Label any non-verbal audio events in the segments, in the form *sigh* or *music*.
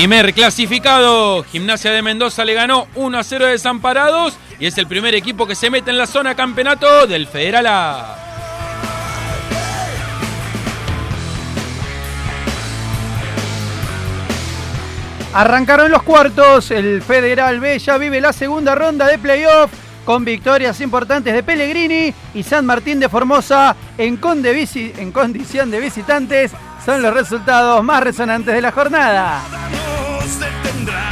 Primer clasificado, Gimnasia de Mendoza le ganó 1 a 0 desamparados y es el primer equipo que se mete en la zona campeonato del Federal A. Arrancaron los cuartos, el Federal B ya vive la segunda ronda de playoff con victorias importantes de Pellegrini y San Martín de Formosa de en condición de visitantes. Son los resultados más resonantes de la jornada. nos detendrá.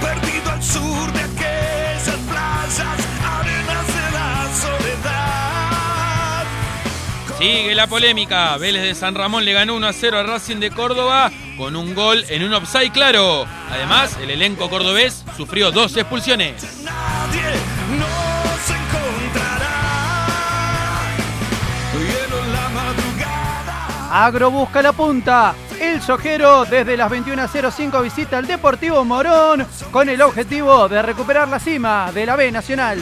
Perdido al sur de aquellas playas, arenas de la soledad. Sigue la polémica. Vélez de San Ramón le ganó 1 a 0 a Racing de Córdoba con un gol en un offside claro. Además, el elenco cordobés sufrió dos expulsiones. Agro busca la punta. El Sojero desde las 21.05 visita al Deportivo Morón con el objetivo de recuperar la cima de la B Nacional.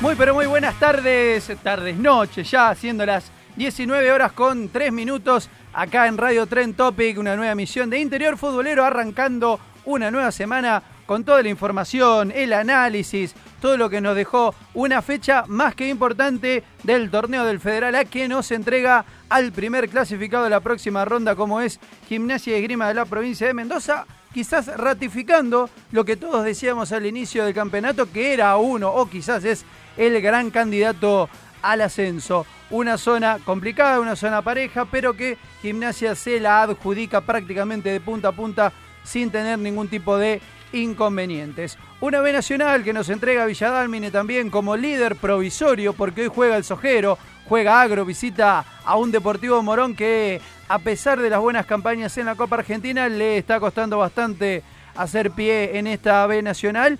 Muy pero muy buenas tardes, tardes, noches ya, siendo las 19 horas con 3 minutos acá en Radio Tren Topic, una nueva emisión de Interior Futbolero arrancando una nueva semana con toda la información, el análisis, todo lo que nos dejó una fecha más que importante del torneo del Federal A que nos entrega al primer clasificado de la próxima ronda como es Gimnasia y Esgrima de la provincia de Mendoza quizás ratificando lo que todos decíamos al inicio del campeonato, que era uno o quizás es el gran candidato al ascenso. Una zona complicada, una zona pareja, pero que Gimnasia se la adjudica prácticamente de punta a punta sin tener ningún tipo de inconvenientes. Una B Nacional que nos entrega Villadalmine también como líder provisorio, porque hoy juega el Sojero, juega Agro, visita a un Deportivo Morón que a pesar de las buenas campañas en la Copa Argentina le está costando bastante hacer pie en esta B Nacional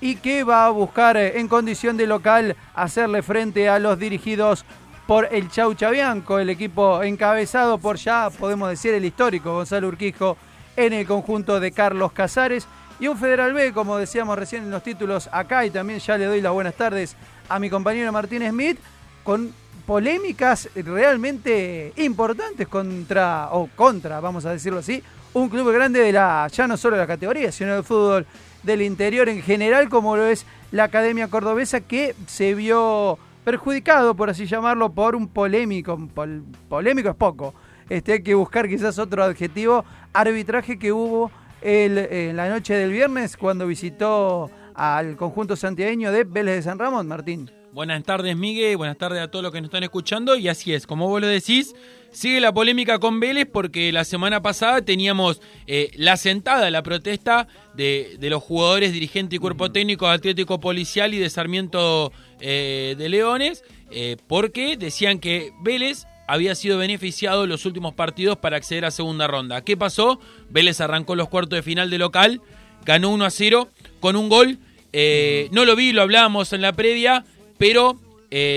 y que va a buscar eh, en condición de local hacerle frente a los dirigidos por el Chau Chabianco, el equipo encabezado por ya, podemos decir, el histórico Gonzalo Urquijo en el conjunto de Carlos Casares. Y un Federal B, como decíamos recién en los títulos acá, y también ya le doy las buenas tardes a mi compañero Martín Smith, con polémicas realmente importantes contra, o contra, vamos a decirlo así, un club grande de la, ya no solo de la categoría, sino del fútbol del interior en general, como lo es la Academia Cordobesa, que se vio perjudicado, por así llamarlo, por un polémico, pol- polémico es poco, este, hay que buscar quizás otro adjetivo, arbitraje que hubo el- en la noche del viernes cuando visitó al conjunto santiagueño de Vélez de San Ramón, Martín. Buenas tardes, Miguel. Buenas tardes a todos los que nos están escuchando. Y así es, como vos lo decís, sigue la polémica con Vélez porque la semana pasada teníamos eh, la sentada, la protesta de, de los jugadores, dirigente y cuerpo técnico de Atlético Policial y de Sarmiento eh, de Leones, eh, porque decían que Vélez había sido beneficiado en los últimos partidos para acceder a segunda ronda. ¿Qué pasó? Vélez arrancó los cuartos de final de local, ganó 1 a 0 con un gol. eh, no lo vi, lo hablábamos en la previa, pero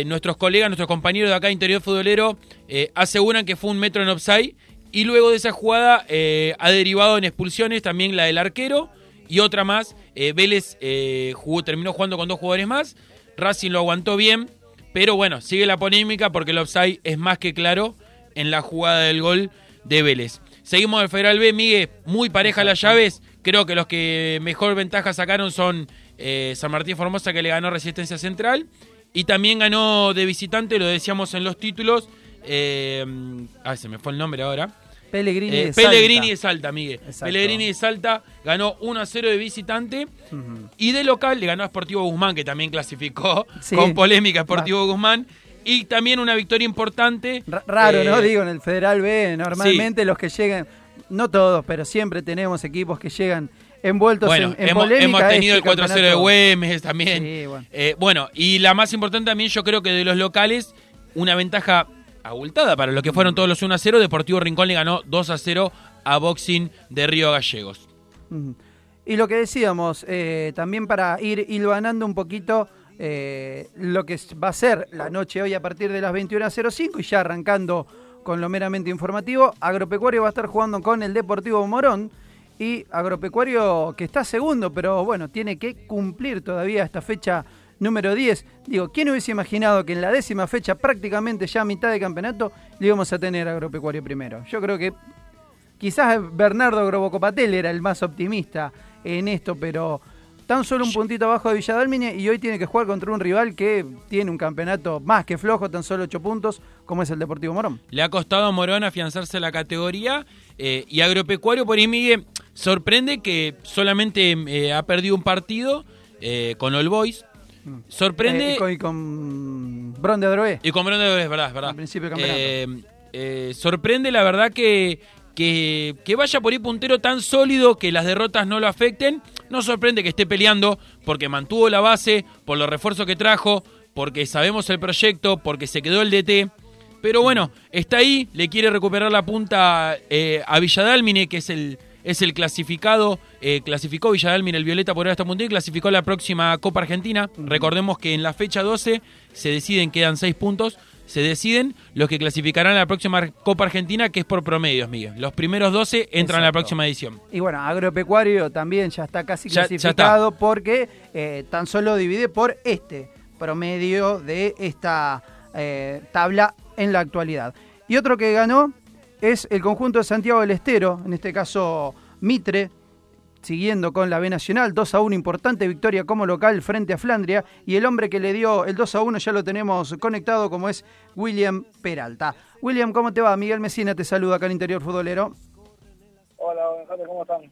nuestros colegas, nuestros compañeros de acá Interior Futbolero aseguran que fue un metro en offside y luego de esa jugada ha derivado en expulsiones también la del arquero y otra más. Vélez jugó, terminó jugando con dos jugadores más. Racing lo aguantó bien, pero bueno, sigue la polémica porque el offside es más que claro en la jugada del gol de Vélez. Seguimos el Federal B, Miguel, muy pareja las llaves. Creo que los que mejor ventaja sacaron son eh, San Martín Formosa, que le ganó Resistencia Central. Y también ganó de visitante, lo decíamos en los títulos. Eh, ah, se me fue el nombre ahora. Pellegrini Eh, de Salta. Pellegrini de Salta, Miguel. Exacto. Pellegrini de Salta ganó 1 a 0 de visitante. Y de local le ganó a Sportivo Guzmán, que también clasificó Sí. con polémica a Sportivo Guzmán. Y también una victoria importante. Ra- Raro, ¿no? eh, Digo, en el Federal B, normalmente los que llegan, no todos, pero siempre tenemos equipos que llegan envueltos Bueno, en, en hemos, polémica. hemos tenido este el 4-0 de campeonato. Güemes también. Sí, bueno. Eh, bueno, y la más importante también, yo creo que de los locales, una ventaja abultada para los que fueron todos los 1-0. Deportivo Rincón le ganó 2-0 a Boxing de Río Gallegos. Y lo que decíamos, eh, también para ir hilvanando un poquito eh, lo que va a ser la noche hoy a partir de las 21.05 y ya arrancando con lo meramente informativo, Agropecuario va a estar jugando con el Deportivo Morón y Agropecuario que está segundo, pero bueno, tiene que cumplir todavía esta fecha número 10. Digo, ¿quién hubiese imaginado que en la décima fecha, prácticamente ya a mitad de campeonato, le íbamos a tener a Agropecuario primero? Yo creo que Quizás Bernardo Grobocopatel era el más optimista en esto, pero tan solo un puntito abajo de Villadalmine y hoy tiene que jugar contra un rival que tiene un campeonato más que flojo, tan solo 8 puntos, como es el Deportivo Morón. Le ha costado a Morón afianzarse la categoría eh, y Agropecuario por ahí, Miguel, sorprende que solamente eh, ha perdido un partido eh, con All Boys. Sorprende... Eh, con, y con Bron de Adroé. Y con Morón de es verdad, es verdad. Al principio campeonato. Eh, eh, sorprende la verdad que, que, que vaya por ahí puntero tan sólido que las derrotas no lo afecten. No sorprende que esté peleando porque mantuvo la base, por los refuerzos que trajo, porque sabemos el proyecto, porque se quedó el DT. Pero bueno, está ahí, le quiere recuperar la punta eh, a Villadalmine, que es el, es el clasificado. eh, clasificó Villadalmine el Violeta por ahora está puntero y clasificó la próxima Copa Argentina. Recordemos que en la fecha 12 se deciden, quedan 6 puntos. Se deciden los que clasificarán a la próxima Copa Argentina, que es por promedios, Miguel. Los primeros 12 entran a la próxima edición. Y bueno, Agropecuario también ya está casi Ya- ya clasificado porque eh, tan solo divide por este promedio de esta eh, tabla en la actualidad. Y otro que ganó es el conjunto de Santiago del Estero, en este caso Mitre, siguiendo con la B Nacional, 2 a 1, importante victoria como local frente a Flandria. Y el hombre que le dio el 2 a 1 ya lo tenemos conectado, como es William Peralta. William, ¿cómo te va? Miguel Mesina te saluda acá en Interior Futbolero. Hola, Gonzalo, ¿cómo están?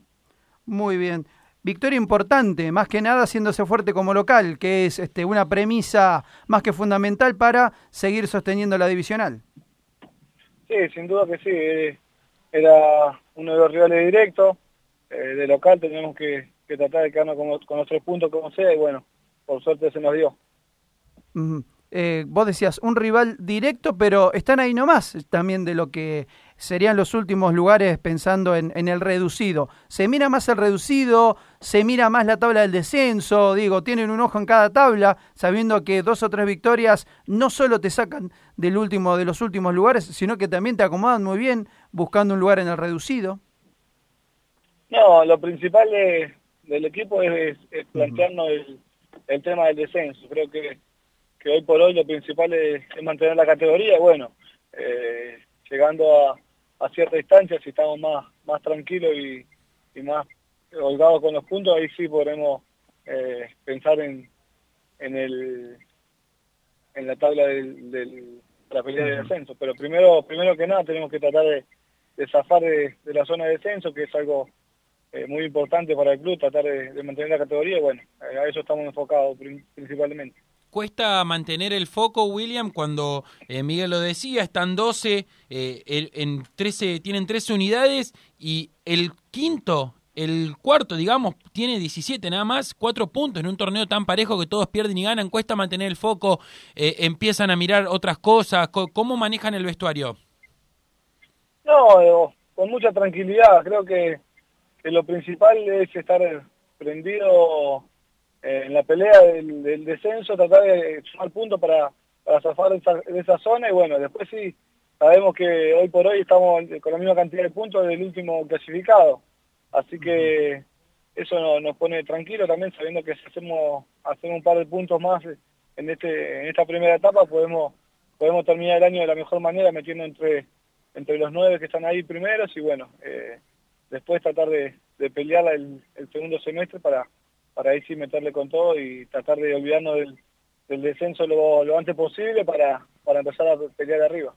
Muy bien. Victoria importante, más que nada haciéndose fuerte como local, que es este, una premisa más que fundamental para seguir sosteniendo la divisional. Sí, sin duda que sí. eh, Era uno de los rivales directos. eh, de local teníamos que, tratar de quedarnos con con los tres puntos como sea y bueno, por suerte se nos dio. Eh, vos decías, un rival directo, pero están ahí nomás también de lo que serían los últimos lugares pensando en, en el reducido. Se mira más el reducido, se mira más la tabla del descenso, digo, tienen un ojo en cada tabla, sabiendo que dos o tres victorias no solo te sacan del último de los últimos lugares, sino que también te acomodan muy bien buscando un lugar en el reducido. No, lo principal de- del equipo es, es plantearnos el, el tema del descenso. Creo que, que hoy por hoy lo principal es, es mantener la categoría. y Bueno, eh, llegando a, a cierta distancia, si estamos más, más tranquilos y, y más holgados con los puntos, ahí sí podremos eh, pensar en, en, el, en la tabla del, del- de la pelea de descenso. Pero primero, primero que nada tenemos que tratar de, de zafar de, de la zona de descenso, que es algo eh, muy importante para el club, tratar de, de mantener la categoría. Bueno, eh, a eso estamos enfocados prin- principalmente. Cuesta mantener el foco, William, cuando eh, Miguel lo decía, están 12, eh, en 13, tienen 13 unidades y el quinto, el cuarto, digamos, tiene 17 nada más, 4 puntos en un torneo tan parejo que todos pierden y ganan. Cuesta mantener el foco, eh, empiezan a mirar otras cosas. Co- ¿Cómo manejan el vestuario? No, eh, con mucha tranquilidad. Creo que lo principal es estar prendido eh, en la pelea del, del descenso, tratar de sumar puntos para, para zafar de esa, de esa zona. Y bueno, después sí, sabemos que hoy por hoy estamos con la misma cantidad de puntos del último clasificado, así que eso no- nos pone tranquilo también sabiendo que si hacemos, hacemos un par de puntos más en, este, en esta primera etapa podemos, podemos terminar el año de la mejor manera metiendo entre, entre los nueve que están ahí primeros. Y bueno, eh, después tratar de, de pelear el, el segundo semestre para, para ahí sí meterle con todo y tratar de olvidarnos del, del descenso lo, lo antes posible para, para empezar a pelear arriba.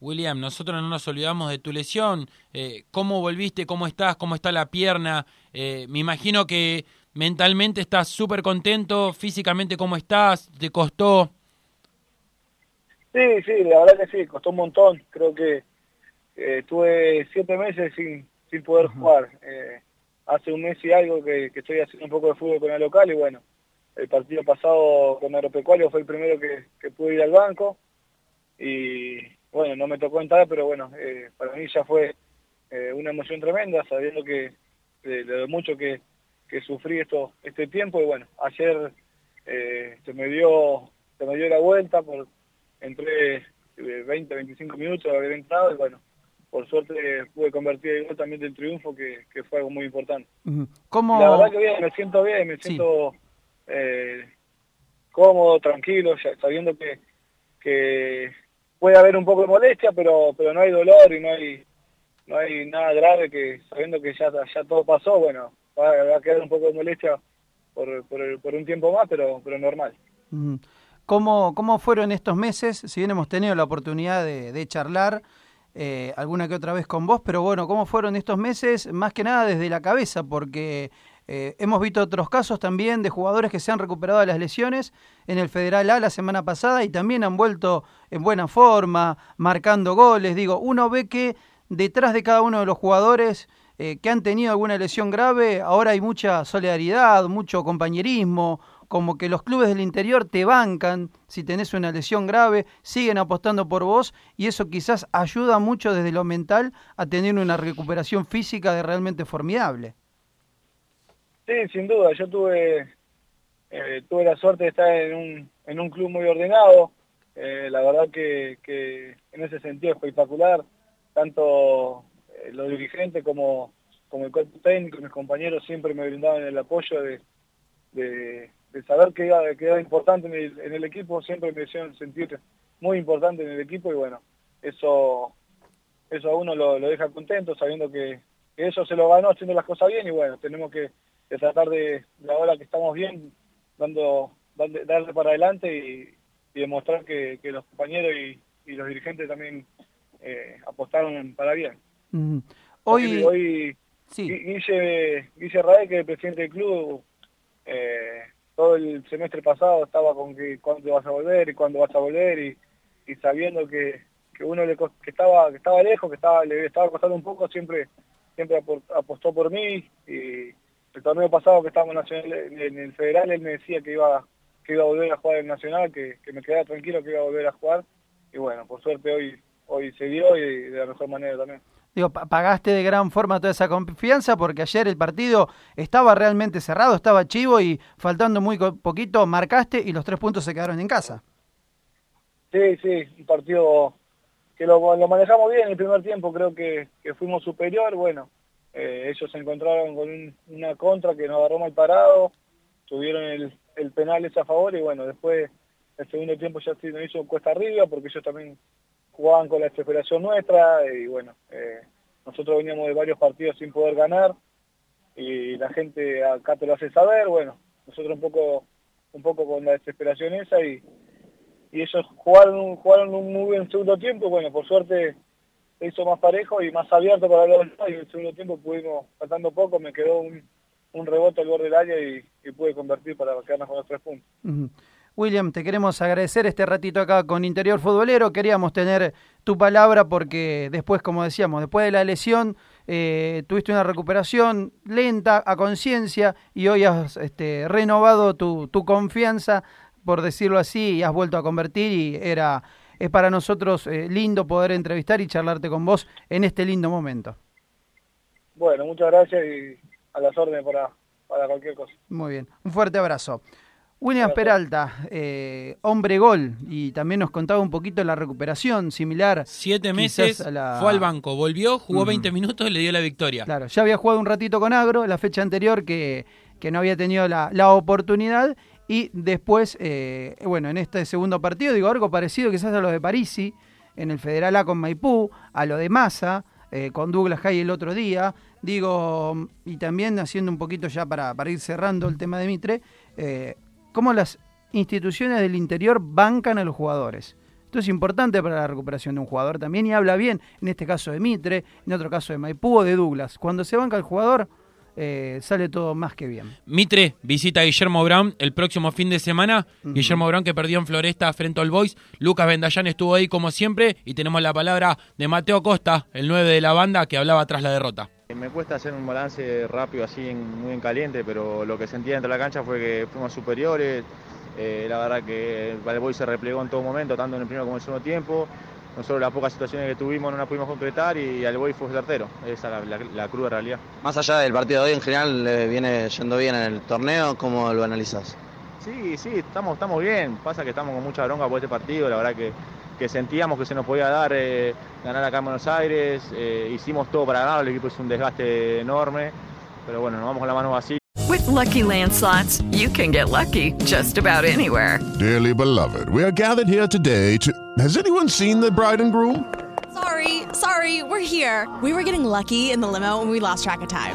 William, nosotros no nos olvidamos de tu lesión. Eh, ¿Cómo volviste? ¿Cómo estás? ¿Cómo está la pierna? Eh, me imagino que mentalmente estás súper contento. Físicamente, ¿cómo estás? ¿Te costó? Sí, sí, la verdad que sí, costó un montón. Creo que eh, tuve siete meses sin, sin poder jugar. Eh, hace un mes y algo que, estoy haciendo un poco de fútbol con el local y bueno, el partido pasado con Agropecuario fue el primero que, pude ir al banco y bueno, no me tocó entrar, pero bueno, eh, para mí ya fue eh, una emoción tremenda, sabiendo que de, lo mucho que, sufrí esto este tiempo y bueno, ayer eh, se me dio se me dio la vuelta por entré eh, 20, 25 minutos haber entrado y bueno, por suerte pude convertir el gol también del triunfo que, que fue algo muy importante. Ujú. ¿Cómo, La verdad que bien, me siento bien, me Sí. siento eh, cómodo, tranquilo, ya sabiendo que, que puede haber un poco de molestia, pero pero no hay dolor y no hay no hay nada grave que sabiendo que ya ya todo pasó, bueno, va, va a quedar un poco de molestia por, por, por un tiempo más, pero pero normal. ¿Cómo, ¿Cómo fueron estos meses? Si bien hemos tenido la oportunidad de, de charlar eh, alguna que otra vez con vos, pero bueno, ¿cómo fueron estos meses? Más que nada desde la cabeza, porque eh, hemos visto otros casos también de jugadores que se han recuperado de las lesiones en el Federal A la semana pasada y también han vuelto en buena forma, marcando goles. Digo, uno ve que detrás de cada uno de los jugadores eh, que han tenido alguna lesión grave, ahora hay mucha solidaridad, mucho compañerismo, como que los clubes del interior te bancan si tenés una lesión grave, siguen apostando por vos y eso quizás ayuda mucho desde lo mental a tener una recuperación física de realmente formidable. Sí, sin duda. Yo tuve eh, tuve la suerte de estar en un, en un club muy ordenado. Eh, la verdad que, en ese sentido es espectacular. Tanto eh, los dirigentes como, como el cuerpo técnico, mis compañeros siempre me brindaban el apoyo de, de saber que era, que era importante en el, en el equipo. Siempre me hicieron sentir muy importante en el equipo y bueno, eso eso a uno lo, lo deja contento sabiendo que, que eso se lo ganó haciendo las cosas bien y bueno, tenemos que, que tratar de, de ahora que estamos bien, dando, dando- darle para adelante y, y demostrar que, que los compañeros y, y los dirigentes también eh, apostaron para bien. Mm. Hoy, Hoy, sí, Gui- Guille, Guille Rae, que es el presidente del club, eh, todo el semestre pasado estaba con que cuándo vas a volver y cuándo vas a volver y, y sabiendo que, que uno le cos- que estaba que estaba lejos, que estaba le estaba costando un poco, siempre siempre apo- apostó por mí y el torneo pasado que estábamos nacional, en, el federal él me decía que iba que iba a volver a jugar en nacional, que, que me quedara tranquilo que iba a volver a jugar y bueno, por suerte hoy hoy se dio y de la mejor manera también. Digo, pa- pagaste de gran forma toda esa confianza porque ayer el partido estaba realmente cerrado, estaba chivo y faltando muy poquito marcaste y los tres puntos se quedaron en casa. Sí, sí, un partido que lo, manejamos bien en el primer tiempo, creo que, fuimos superior, bueno, eh, ellos se encontraron con un- una contra que nos agarró mal parado, tuvieron el, el penal ese a favor y bueno, después el segundo tiempo ya sí nos hizo cuesta arriba porque ellos también jugaban con la desesperación nuestra y bueno, eh, nosotros veníamos de varios partidos sin poder ganar y la gente acá te lo hace saber, bueno, nosotros un poco un poco con la desesperación esa y, y ellos jugaron, jugaron un muy buen segundo tiempo, bueno, por suerte se hizo más parejo y más abierto para dos y en el segundo tiempo pudimos, faltando poco, me quedó un, un rebote al borde del área y, y pude convertir para quedarnos con los tres puntos. William, te queremos agradecer este ratito acá con Interior Futbolero. Queríamos tener tu palabra porque después, como decíamos, después de la lesión, eh, tuviste una recuperación lenta, a conciencia, y hoy has este, renovado tu, tu confianza, por decirlo así, y has vuelto a convertir y era es para nosotros eh, lindo poder entrevistar y charlarte con vos en este lindo momento. Bueno, muchas gracias y a las órdenes para, para cualquier cosa. Muy bien, un fuerte abrazo. William Peralta, eh, hombre gol, y también nos contaba un poquito la recuperación similar. Siete meses, a la- fue al banco, volvió, jugó Ujú. 20 minutos y le dio la victoria. Claro, ya había jugado un ratito con Agro la fecha anterior que, que no había tenido la, la oportunidad y después, eh, bueno, en este segundo partido, digo, algo parecido quizás a lo de Parisi, en el Federal A con Maipú, a lo de Massa, eh, con Douglas Hay el otro día, digo, y también haciendo un poquito ya para, para ir cerrando el tema de Mitre, eh, cómo las instituciones del interior bancan a los jugadores. Esto es importante para la recuperación de un jugador también y habla bien, en este caso de Mitre, en otro caso de Maipú o de Douglas. Cuando se banca el jugador, eh, sale todo más que bien. Mitre visita a Guillermo Brown el próximo fin de semana. Guillermo Brown que perdió en Floresta frente al Boys. Lucas Bendallán estuvo ahí como siempre. Y tenemos la palabra de Mateo Costa, el 9 de la banda, que hablaba tras la derrota. Me cuesta hacer un balance rápido así, muy en caliente, pero lo que sentí dentro de la cancha fue que fuimos superiores. Eh, la verdad que el Valboy se replegó en todo momento, tanto en el primer como en el segundo tiempo. Nosotros las pocas situaciones que tuvimos no las pudimos concretar y al Boy fue certero. Esa es la, la- cruda realidad. Más allá del partido de hoy, en general le viene yendo bien en el torneo, ¿cómo lo analizas? Sí, sí, estamos, estamos bien. Pasa que estamos con mucha bronca por este partido. La verdad que, que sentíamos que se nos podía dar eh, ganar acá en Buenos Aires. eh, hicimos todo para ganar. El equipo hizo un desgaste enorme. Pero bueno, nos vamos con la mano vacía. With Lucky Land slots, you can get lucky just about anywhere. Dearly beloved, we are gathered here today to. Has anyone seen the bride and groom? Sorry, sorry, we're here. We were getting lucky in the limo and we lost track of time.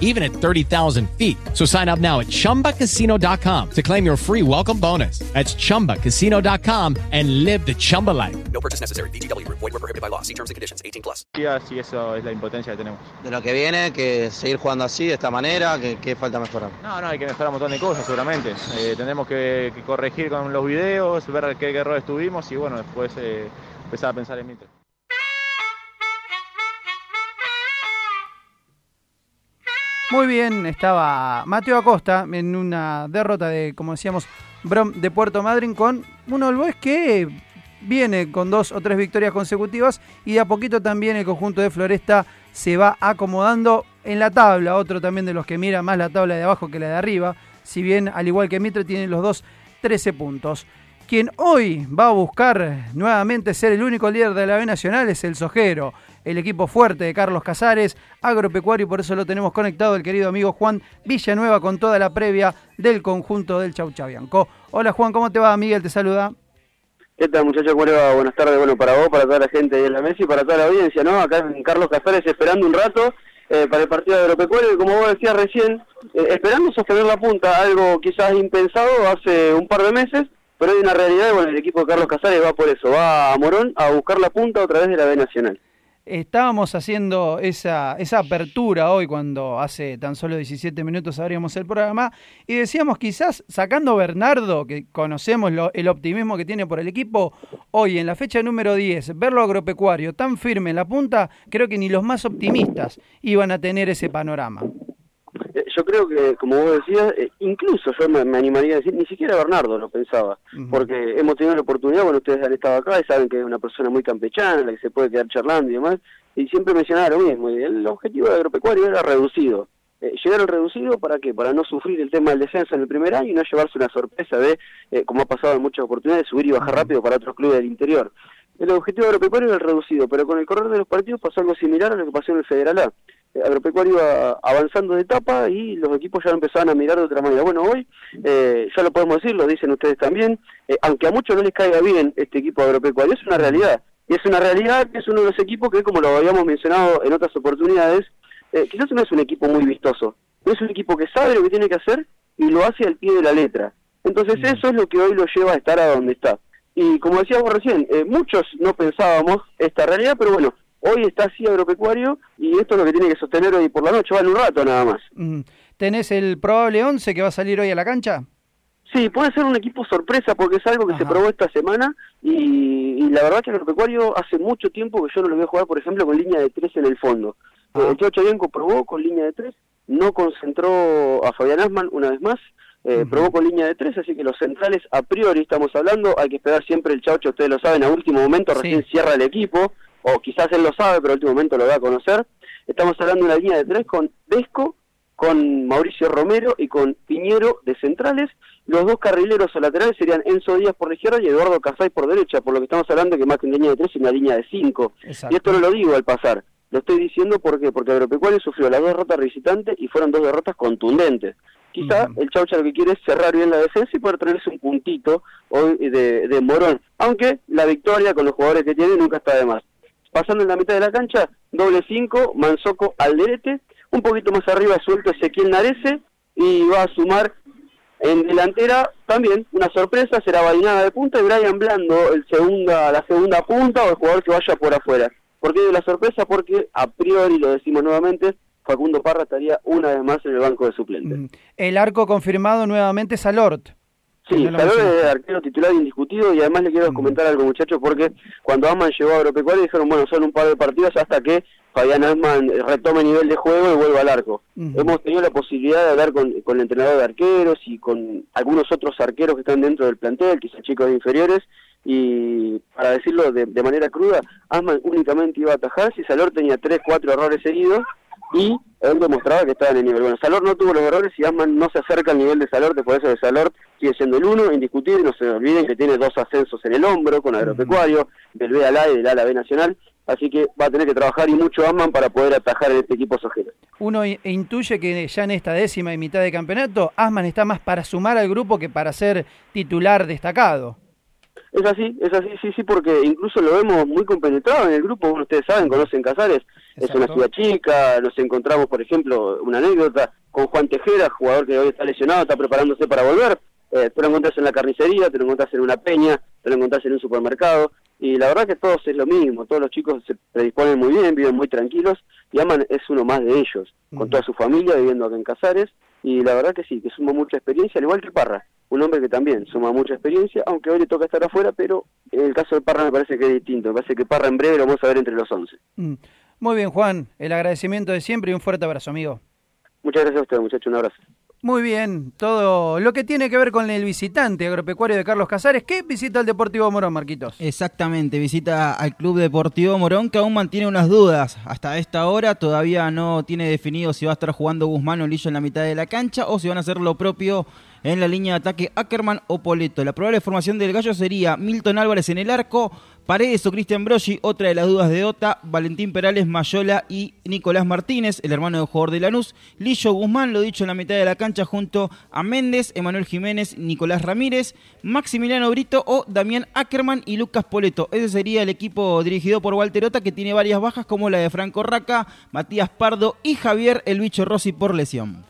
even at 30,000 feet. So sign up now at chumbacasino.com to claim your free welcome bonus. That's chumbacasino.com and live the Chumba life. No purchase necessary. VGW Group. Void were prohibited by law. See terms and conditions. 18 plus. Y eso es la impotencia que tenemos. De lo que viene, que seguir jugando así, de esta manera, que, que falta mejorar. No, no, hay que mejorar un montón de cosas seguramente. Eh, tendremos que, que corregir con los videos, ver qué, qué errores tuvimos y bueno, después eh, empezar a pensar en Mitre. Muy bien, estaba Mateo Acosta en una derrota de, como decíamos, Brom de Puerto Madryn con un All Boys que viene con dos o tres victorias consecutivas y de a poquito también el conjunto de Floresta se va acomodando en la tabla, otro también de los que mira más la tabla de abajo que la de arriba, si bien al igual que Mitre tienen los dos 13 puntos. Quien hoy va a buscar nuevamente ser el único líder de la B Nacional es el Sojero, el equipo fuerte de Carlos Casares, agropecuario, y por eso lo tenemos conectado el querido amigo Juan Villanueva con toda la previa del conjunto del Chau Chabianco. Hola Juan, ¿cómo te va? Miguel te saluda. ¿Qué tal muchachos? ¿Cómo va? Buenas tardes, bueno, para vos, para toda la gente de la mesa y para toda la audiencia, ¿no? Acá en Carlos Casares esperando un rato eh, para el partido de agropecuario y como vos decías recién, eh, esperando sostener la punta, algo quizás impensado hace un par de meses, pero hay una realidad y bueno, el equipo de Carlos Casares va por eso, va a Morón a buscar la punta otra vez de la B Nacional. Estábamos haciendo esa, esa apertura hoy cuando hace tan solo 17 minutos abríamos el programa y decíamos quizás sacando Bernardo, que conocemos lo- el optimismo que tiene por el equipo, hoy en la fecha número 10, verlo agropecuario tan firme en la punta, creo que ni los más optimistas iban a tener ese panorama. Yo creo que, como vos decías, eh, incluso yo me, me animaría a decir, ni siquiera Bernardo lo pensaba, porque hemos tenido la oportunidad, bueno, ustedes han estado acá y saben que es una persona muy campechana, la que se puede quedar charlando y demás, y siempre mencionaba lo mismo, y el objetivo de agropecuario era reducido. Eh, llegar al reducido, ¿para qué? Para no sufrir el tema del descenso en el primer año y no llevarse una sorpresa de, eh, como ha pasado en muchas oportunidades, subir y bajar rápido para otros clubes del interior. El objetivo de agropecuario era el reducido, pero con el correr de los partidos pasó algo similar a lo que pasó en el Federal A. Agropecuario iba avanzando de etapa y los equipos ya lo empezaban a mirar de otra manera. Bueno, hoy eh, ya lo podemos decir, lo dicen ustedes también, eh, aunque a muchos no les caiga bien este equipo agropecuario, es una realidad. Y es una realidad que es uno de los equipos que, como lo habíamos mencionado en otras oportunidades, eh, quizás no es un equipo muy vistoso, pero es un equipo que sabe lo que tiene que hacer y lo hace al pie de la letra. Entonces eso es lo que hoy lo lleva a estar a donde está. Y como decíamos recién, eh, muchos no pensábamos esta realidad, pero bueno, Hoy está así agropecuario y esto es lo que tiene que sostener hoy por la noche, va en un rato nada más. Mm. ¿Tenés el probable 11 que va a salir hoy a la cancha? Sí, puede ser un equipo sorpresa porque es algo que se probó esta semana y, y la verdad que el agropecuario hace mucho tiempo que yo no lo veo jugar, por ejemplo, con línea de tres en el fondo. Ah. Eh, El Chocho Bianco probó con línea de tres, no concentró a Fabián Asman una vez más, eh, probó con línea de tres, así que los centrales a priori estamos hablando, hay que esperar siempre el Chaucho, ustedes lo saben, a último momento recién cierra el equipo, o quizás él lo sabe, pero a último momento lo va a conocer. Estamos hablando de una línea de tres con Vesco, con Mauricio Romero y con Piñero de centrales. Los dos carrileros o laterales serían Enzo Díaz por la izquierda y Eduardo Casay por derecha, por lo que estamos hablando que más que una línea de tres es una línea de cinco. Exacto. Y esto no lo digo al pasar, lo estoy diciendo porque porque Agropecuario sufrió las dos derrotas visitantes y fueron dos derrotas contundentes. Quizá el Chaucha lo que quiere es cerrar bien la defensa y poder traerse un puntito hoy de, de Morón, aunque la victoria con los jugadores que tiene nunca está de más. Pasando en la mitad de la cancha, doble cinco, Manzoco Alderete, un poquito más arriba suelto Ezequiel Narese y va a sumar en delantera también una sorpresa, será Bainada de punta y Brian Blando, el segunda, la segunda punta o el jugador que vaya por afuera. ¿Por qué digo la sorpresa? Porque a priori, lo decimos nuevamente, Facundo Parra estaría una vez más en el banco de suplentes. El arco confirmado nuevamente es Alort. Sí, mencioné. es arquero titular indiscutido y además le quiero comentar algo muchachos porque cuando Asman llegó a Agropecuario dijeron bueno son un par de partidos hasta que Fabián Asman retome nivel de juego y vuelva al arco. Hemos tenido la posibilidad de hablar con, con el entrenador de arqueros y con algunos otros arqueros que están dentro del plantel, quizás chicos de inferiores, y para decirlo de, de manera cruda, Asman únicamente iba a atajar si Salor tenía 3, 4 errores seguidos y él demostraba que estaba en el nivel. Bueno, Salor no tuvo los errores y Asman no se acerca al nivel de Salor, por eso de Salor sigue siendo el uno, indiscutible, no se olviden que tiene dos ascensos en el hombro con Agropecuario, del B al A y del A a la B Nacional, así que va a tener que trabajar y mucho Asman para poder atajar en este equipo sojero. Uno intuye que ya en esta décima y mitad de campeonato, Asman está más para sumar al grupo que para ser titular destacado. Es así, es así, sí, sí, porque incluso lo vemos muy compenetrado en el grupo, ustedes saben, conocen Casares, es una ciudad chica, nos encontramos, por ejemplo, una anécdota con Juan Tejera, jugador que hoy está lesionado, está preparándose para volver, eh, te lo encontrás en la carnicería, te lo encontrás en una peña, te lo encontrás en un supermercado, y la verdad que todos es lo mismo, todos los chicos se predisponen muy bien, viven muy tranquilos, y Aman es uno más de ellos, con toda su familia viviendo acá en Casares, y la verdad que sí, que suma mucha experiencia, al igual que Parra, un hombre que también suma mucha experiencia, aunque hoy le toca estar afuera, pero en el caso de Parra me parece que es distinto, me parece que Parra en breve lo vamos a ver entre los 11. Mm. Muy bien, Juan, el agradecimiento de siempre y un fuerte abrazo, amigo. Muchas gracias a ustedes, muchachos, un abrazo. Muy bien, todo lo que tiene que ver con el visitante agropecuario de Carlos Casares, que visita el Deportivo Morón, Marquitos. Exactamente, visita al Club Deportivo Morón que aún mantiene unas dudas. Hasta esta hora todavía no tiene definido si va a estar jugando Guzmán o Lillo en la mitad de la cancha o si van a hacer lo propio en la línea de ataque Ackerman o Poleto. La probable formación del gallo sería Milton Álvarez en el arco, Paredes o Cristian Broggi, otra de las dudas de Ota, Valentín Perales, Mayola y Nicolás Martínez, el hermano del jugador de Lanús, Lillo Guzmán, lo dicho en la mitad de la cancha junto a Méndez, Emanuel Jiménez, Nicolás Ramírez, Maximiliano Brito o Damián Ackerman y Lucas Poleto. Ese sería el equipo dirigido por Walter Ota que tiene varias bajas como la de Franco Raca, Matías Pardo y Javier El Bicho Rossi por lesión.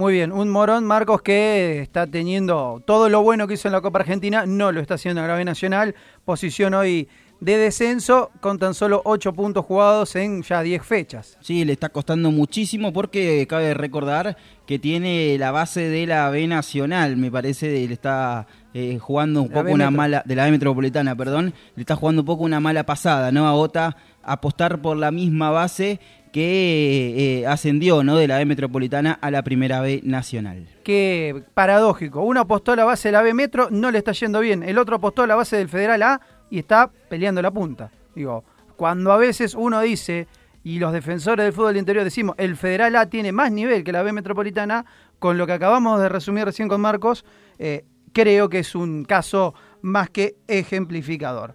Muy bien, un Morón, Marcos, que está teniendo todo lo bueno que hizo en la Copa Argentina, no lo está haciendo en la Nacional, posición hoy de descenso con tan solo 8 puntos jugados en ya 10 fechas. Sí, le está costando muchísimo porque cabe recordar que tiene la base de la B Nacional, me parece, le está eh, jugando un La poco B una Metro. mala, de la B Metropolitana, perdón, le está jugando un poco una mala pasada, ¿no? A Ota apostar por la misma base que eh, ascendió, ¿no? De la B Metropolitana a la Primera B Nacional. Qué paradójico. Uno apostó a la base de la B Metro, no le está yendo bien. El otro apostó a la base del Federal A y está peleando la punta. Digo, cuando a veces uno dice, y los defensores del fútbol interior decimos, el Federal A tiene más nivel que la B Metropolitana, con lo que acabamos de resumir recién con Marcos, eh, creo que es un caso más que ejemplificador.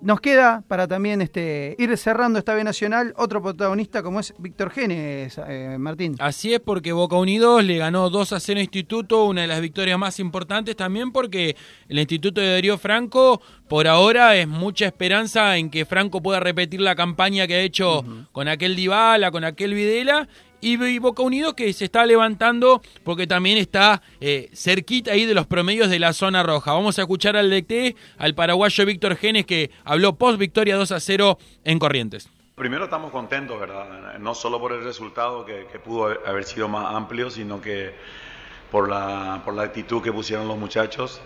Nos queda para también este, ir cerrando esta B Nacional otro protagonista como es Víctor Genes, eh, Martín. Así es porque Boca Unidos le ganó 2 a 0 a Instituto, una de las victorias más importantes también porque el Instituto de Darío Franco por ahora es mucha esperanza en que Franco pueda repetir la campaña que ha hecho con aquel Dybala, con aquel Videla y Boca Unidos que se está levantando porque también está eh, cerquita ahí de los promedios de la zona roja. Vamos a escuchar al DT, al paraguayo Víctor Genes que habló post victoria 2 a 0 en Corrientes. Primero estamos contentos, ¿verdad? No solo por el resultado que, que pudo haber sido más amplio, sino que por la, por la actitud que pusieron los muchachos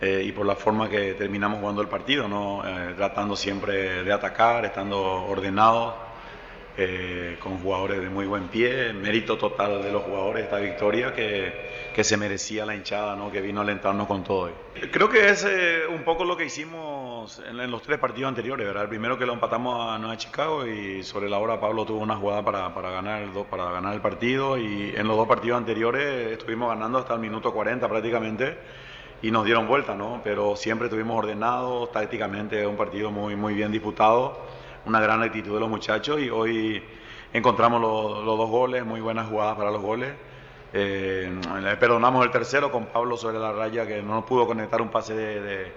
eh, y por la forma que terminamos jugando el partido, ¿no? Eh, tratando siempre de atacar, estando ordenados, eh, con jugadores de muy buen pie, mérito total de los jugadores esta victoria que, que se merecía la hinchada, ¿no? que vino a alentarnos con todo. hoy. Creo que es eh, un poco lo que hicimos en, los tres partidos anteriores, ¿verdad? El primero que lo empatamos a Nueva Chicago y sobre la hora Pablo tuvo una jugada para, para, ganar, para ganar el partido y en los dos partidos anteriores estuvimos ganando hasta el minuto 40 prácticamente y nos dieron vuelta, ¿no? Pero siempre estuvimos ordenados, tácticamente un partido muy, muy bien disputado, una gran actitud de los muchachos y hoy encontramos los, los dos goles, muy buenas jugadas para los goles. Eh, perdonamos el tercero con Pablo sobre la raya que no pudo conectar un pase de, de-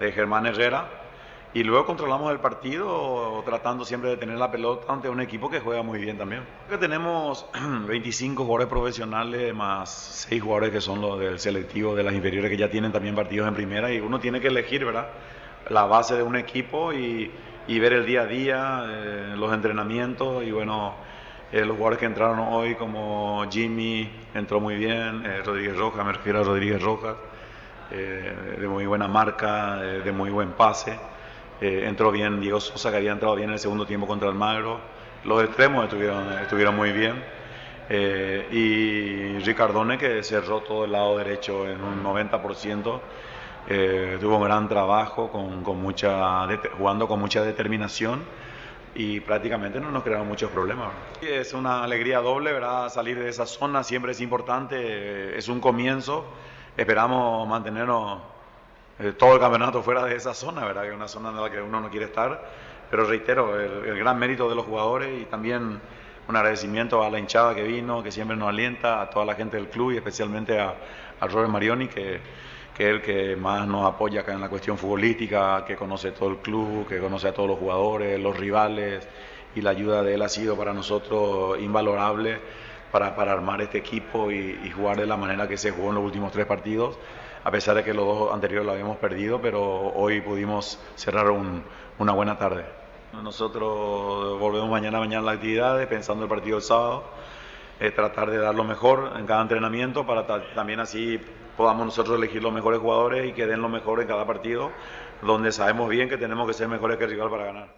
de Germán Herrera. Y luego controlamos el partido tratando siempre de tener la pelota ante un equipo que juega muy bien también. Creo que tenemos *clears throat* 25 jugadores profesionales más 6 jugadores que son los del selectivo de las inferiores que ya tienen también partidos en primera y uno tiene que elegir, ¿verdad? La base de un equipo y, y ver el día a día, eh, los entrenamientos y bueno, eh, los jugadores que entraron hoy como Jimmy entró muy bien, eh, Rodríguez Rojas, me refiero a Rodríguez Rojas, eh, de muy buena marca, eh, de muy buen pase. Eh, entró bien Diego Sosa, que había entrado bien en el segundo tiempo contra el Magro. Los extremos estuvieron, estuvieron muy bien. Y Ricardone, que cerró todo el lado derecho en un 90%. Eh, tuvo un gran trabajo, con, con mucha, jugando con mucha determinación y prácticamente no nos crearon muchos problemas. Es una alegría doble, ¿verdad? Salir de esa zona siempre es importante, eh, es un comienzo. Esperamos mantenernos eh, todo el campeonato fuera de esa zona, ¿verdad? Que es una zona en la que uno no quiere estar. Pero reitero, el, el gran mérito de los jugadores y también un agradecimiento a la hinchada que vino, que siempre nos alienta, a toda la gente del club y especialmente a, a Robert Marioni, que, que es el que más nos apoya acá en la cuestión futbolística, que conoce todo el club, que conoce a todos los jugadores, los rivales, y la ayuda de él ha sido para nosotros invalorable para, para armar este equipo y, jugar de la manera que se jugó en los últimos tres partidos, a pesar de que los dos anteriores lo habíamos perdido, pero hoy pudimos cerrar un- una buena tarde. Nosotros volvemos mañana mañana a las actividades, pensando el partido del sábado, eh, tratar de dar lo mejor en cada entrenamiento para ta- también así podamos nosotros elegir los mejores jugadores y que den lo mejor en cada partido, donde sabemos bien que tenemos que ser mejores que el rival para ganar.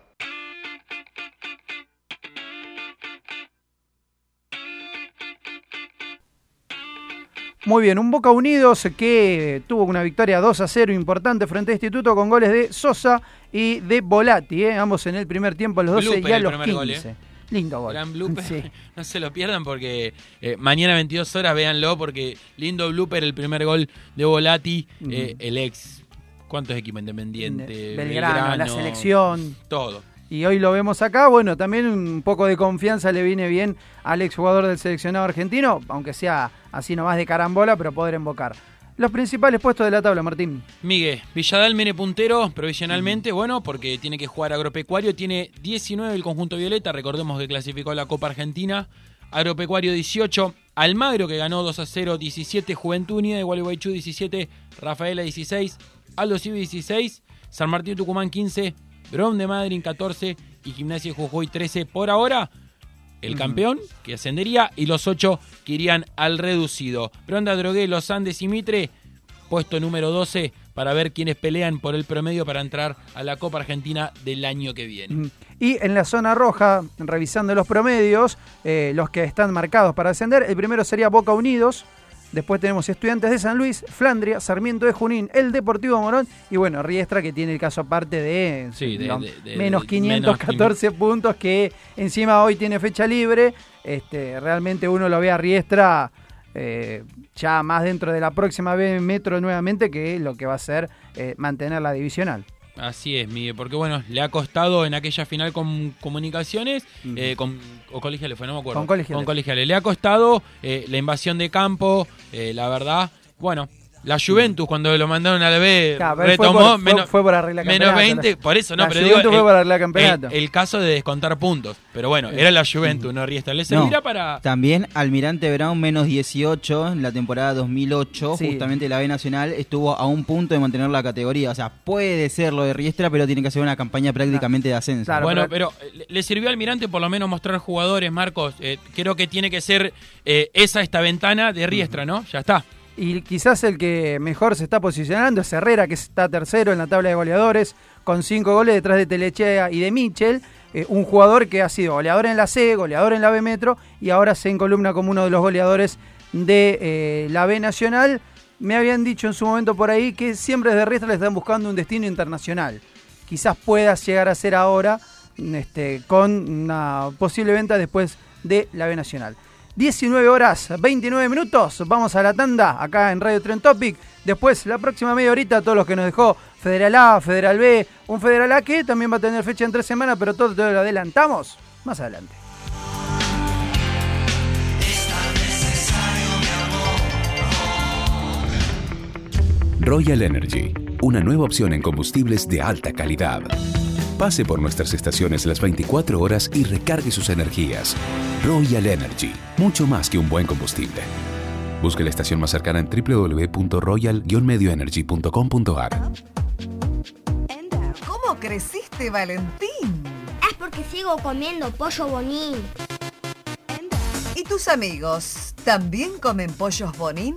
Muy bien, un Boca Unidos que tuvo una victoria 2 a 0 importante frente a Instituto con goles de Sosa y de Volati, ¿eh? ambos en el primer tiempo a los 12 Blooper y a los primer 15. gol, ¿eh? Lindo gol. Gran blooper. Sí. *laughs* No se lo pierdan porque eh, mañana 22 horas véanlo porque lindo blooper el primer gol de Volati, eh, el ex. ¿Cuántos equipos independientes? Belgrano, la selección. Todo. Y hoy lo vemos acá. Bueno, también un poco de confianza le viene bien al exjugador del seleccionado argentino, aunque sea así nomás de carambola, pero poder invocar. Los principales puestos de la tabla, Martín. Miguel, Villadal viene puntero provisionalmente, bueno, porque tiene que jugar agropecuario, tiene 19 el conjunto violeta, recordemos que clasificó a la Copa Argentina, agropecuario 18, Almagro que ganó 2 a 0, 17, Juventud Unida de Gualeguaychú 17, Rafaela 16, Aldo Civi 16, San Martín Tucumán 15, Brom de Madrid 14 y Gimnasia de Jujuy 13 por ahora. El campeón que ascendería y los ocho que irían al reducido. Bronda Drogué, Los Andes y Mitre, puesto número 12 para ver quiénes pelean por el promedio para entrar a la Copa Argentina del año que viene. Y en la zona roja, revisando los promedios, eh, los que están marcados para ascender, el primero sería Boca Unidos, después tenemos Estudiantes de San Luis, Flandria, Sarmiento de Junín, el Deportivo Morón y bueno, Riestra que tiene el caso aparte de, Sí, de- los de- de- menos de- 514 puntos que encima hoy tiene fecha libre. Este, realmente uno lo ve a Riestra eh, ya más dentro de la próxima vez metro nuevamente que lo que va a ser eh, mantener la divisional. Así es, Miguel, porque bueno, le ha costado en aquella final con comunicaciones, eh, con, o colegiales fue, no me acuerdo. Con Colegiales. Con colegiales. Le ha costado eh, la invasión de campo, eh, la verdad. Bueno, La Juventus, cuando lo mandaron a la B, Claro, pero fue retomó por- fue- menos, fue por arreglar menos campeonato, 20. la- por eso, no, la pero Juventus digo. fue el- por arreglar campeonato. El, el caso de descontar puntos. Pero bueno, era la Juventus, no Riestra. ¿Le servirá No, para.? También Almirante Brown menos 18 en la temporada 2008, Sí. justamente la B Nacional estuvo a un punto de mantener la categoría. O sea, puede ser lo de Riestra, pero tiene que hacer una campaña prácticamente de ascenso. bueno, pero eh, le sirvió al Almirante por lo menos mostrar jugadores, Marcos. Eh, creo que tiene que ser eh, esa esta ventana de Riestra, ¿no? Ya está. Y quizás el que mejor se está posicionando es Herrera, que está tercero en la tabla de goleadores, con cinco goles detrás de Telechea y de Michel. eh, un jugador que ha sido goleador en la C, goleador en la B Metro y ahora se encolumna como uno de los goleadores de eh, la B Nacional. Me habían dicho en su momento por ahí que siempre desde Riestra le están buscando un destino internacional. Quizás pueda llegar a ser ahora este, con una posible venta después de la B Nacional. 19 horas 29 minutos. Vamos a la tanda acá en Radio Tren Topic. Después, la próxima media horita, todos los que nos dejó Federal A, Federal B, un Federal A que también va a tener fecha en tres semanas, pero todo, todo lo adelantamos más adelante. Royal Energy, una nueva opción en combustibles de alta calidad. Pase por nuestras estaciones las 24 horas y recargue sus energías. Royal Energy, mucho más que un buen combustible. Busque la estación más cercana en www.royal-medioenergy.com.ar. ¿Cómo creciste, Valentín? Es porque sigo comiendo pollo bonín. ¿Y tus amigos también comen pollos bonín?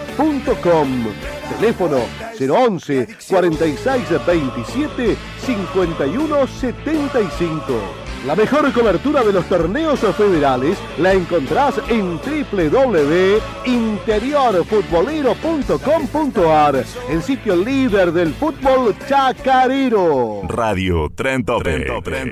Teléfono 011 46 27 51 75. La mejor cobertura de los torneos federales la encontrás en www.interiorfutbolero.com.ar, el sitio líder del fútbol chacarero. Radio Tren Topic. Tren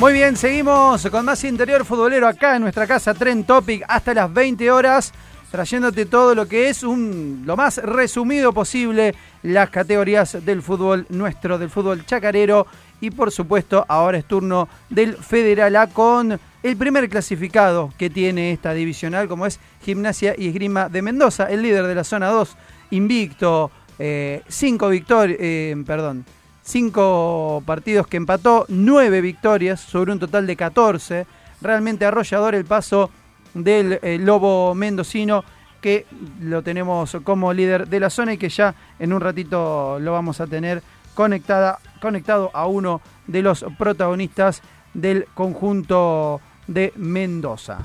Muy bien, seguimos con más interior futbolero acá en nuestra casa Tren Topic hasta las 20 horas, trayéndote todo lo que es un lo más resumido posible las categorías del fútbol nuestro, del fútbol chacarero y por supuesto ahora es turno del Federal A con el primer clasificado que tiene esta divisional como es Gimnasia y Esgrima de Mendoza, el líder de la zona 2, invicto, eh, victorias, perdón, cinco partidos que empató, nueve victorias sobre un total de 14. Realmente arrollador el paso del eh, Lobo Mendocino que lo tenemos como líder de la zona y que ya en un ratito lo vamos a tener conectada, conectado a uno de los protagonistas del conjunto de Mendoza.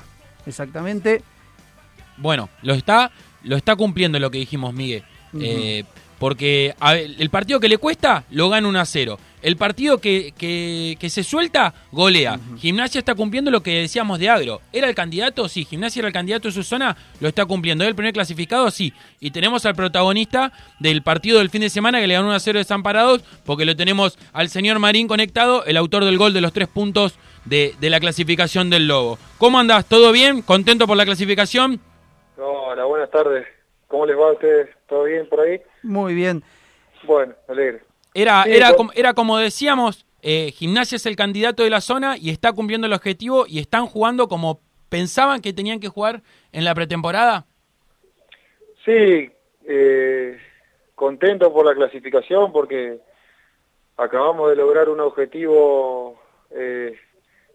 Exactamente. Bueno, lo está, lo está cumpliendo lo que dijimos, Miguel. Eh, porque a ver, el partido que le cuesta, lo gana 1 a 0. El partido que, que, que se suelta, golea. Gimnasia está cumpliendo lo que decíamos de Agro. ¿Era el candidato? Sí. Gimnasia era el candidato de su zona, lo está cumpliendo. ¿Era el primer clasificado? Sí. Y tenemos al protagonista del partido del fin de semana que le ganó 1 a 0 desamparados, porque lo tenemos al señor Marín conectado, el autor del gol de los tres puntos de, de la clasificación del Lobo. ¿Cómo andás? ¿Todo bien? ¿Contento por la clasificación? Hola, buenas tardes. ¿Cómo les va a ustedes? ¿Todo bien por ahí? Muy bien. Bueno, alegre. Era, Sí, era, como, era como decíamos, eh, Gimnasia es el candidato de la zona y está cumpliendo el objetivo y están jugando como pensaban que tenían que jugar en la pretemporada. Sí, eh, contento por la clasificación porque acabamos de lograr un objetivo eh,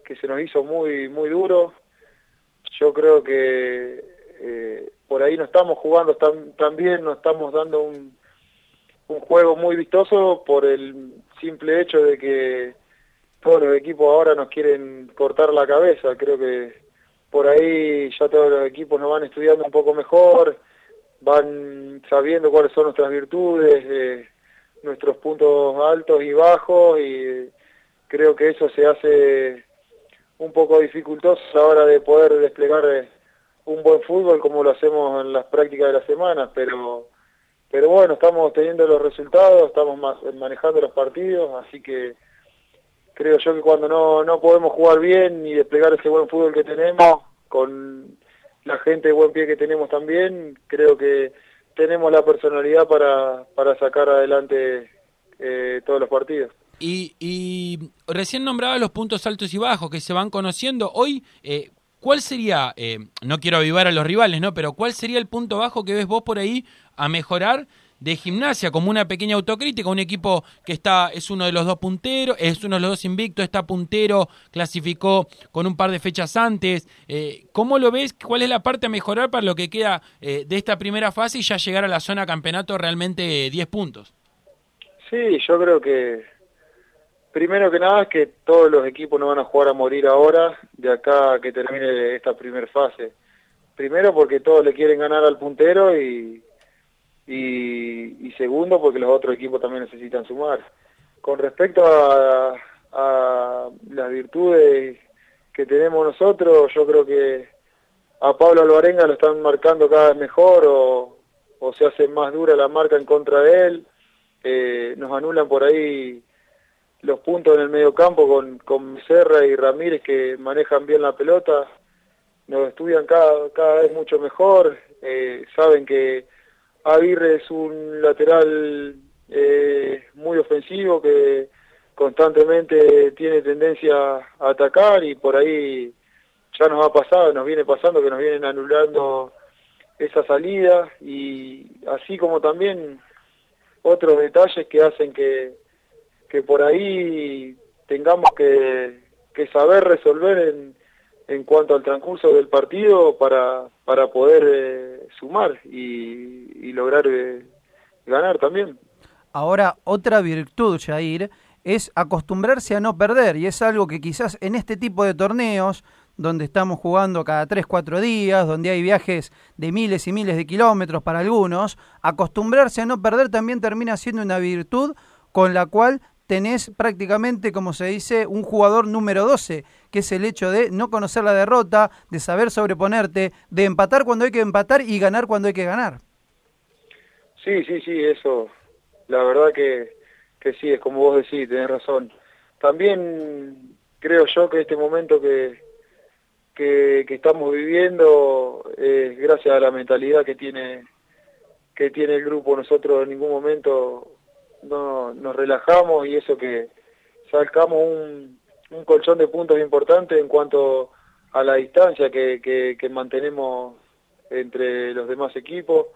que se nos hizo muy muy duro. Yo creo que eh, por ahí no estamos jugando tan, tan bien, no estamos dando un, un juego muy vistoso por el simple hecho de que todos los equipos ahora nos quieren cortar la cabeza. Creo que por ahí ya todos los equipos nos van estudiando un poco mejor, van sabiendo cuáles son nuestras virtudes, eh, nuestros puntos altos y bajos y creo que eso se hace un poco dificultoso a la hora de poder desplegar eh, un buen fútbol como lo hacemos en las prácticas de la semana, pero pero bueno, estamos teniendo los resultados, estamos ma- manejando los partidos, así que creo yo que cuando no, no podemos jugar bien y desplegar ese buen fútbol que tenemos, con la gente de buen pie que tenemos también, creo que tenemos la personalidad para, para sacar adelante eh, todos los partidos. Y, y recién nombraba los puntos altos y bajos que se van conociendo. Hoy, eh, ¿cuál sería, eh, no quiero avivar a los rivales, ¿no? Pero ¿cuál sería el punto bajo que ves vos por ahí a mejorar de gimnasia como una pequeña autocrítica? Un equipo que está, es uno de los dos punteros, es uno de los dos invictos, está puntero, clasificó con un par de fechas antes. Eh, ¿Cómo lo ves? ¿Cuál es la parte a mejorar para lo que queda eh, de esta primera fase y ya llegar a la zona campeonato realmente eh, 10 puntos? Sí, yo creo que primero que nada es que todos los equipos no van a jugar a morir ahora, de acá que termine esta primera fase. Primero porque todos le quieren ganar al puntero y, y, y segundo porque los otros equipos también necesitan sumar. Con respecto a, a las virtudes que tenemos nosotros, yo creo que a Pablo Alvarenga lo están marcando cada vez mejor o, o se hace más dura la marca en contra de él. Eh, nos anulan por ahí los puntos en el medio campo con, con Serra y Ramírez que manejan bien la pelota, nos estudian cada, cada vez mucho mejor, eh, saben que Aguirre es un lateral eh, muy ofensivo que constantemente tiene tendencia a atacar y por ahí ya nos ha pasado, nos viene pasando que nos vienen anulando esa salida y así como también otros detalles que hacen que, que por ahí tengamos que, saber resolver en, en cuanto al transcurso del partido para, para poder eh, sumar y, y lograr eh, ganar también. Ahora, otra virtud, Jair, es acostumbrarse a no perder, y es algo que quizás en este tipo de torneos, donde estamos jugando cada 3, 4 días, donde hay viajes de miles y miles de kilómetros para algunos, acostumbrarse a no perder también termina siendo una virtud con la cual tenés prácticamente, como se dice, un jugador número 12, que es el hecho de no conocer la derrota, de saber sobreponerte, de empatar cuando hay que empatar y ganar cuando hay que ganar. Sí, sí, sí, eso, la verdad que, que sí, es como vos decís, tenés razón. También creo yo que este momento que, que, estamos viviendo es gracias a la mentalidad que tiene que tiene el grupo. Nosotros en ningún momento no nos relajamos y eso que sacamos un, un colchón de puntos importante en cuanto a la distancia que, que, que mantenemos entre los demás equipos.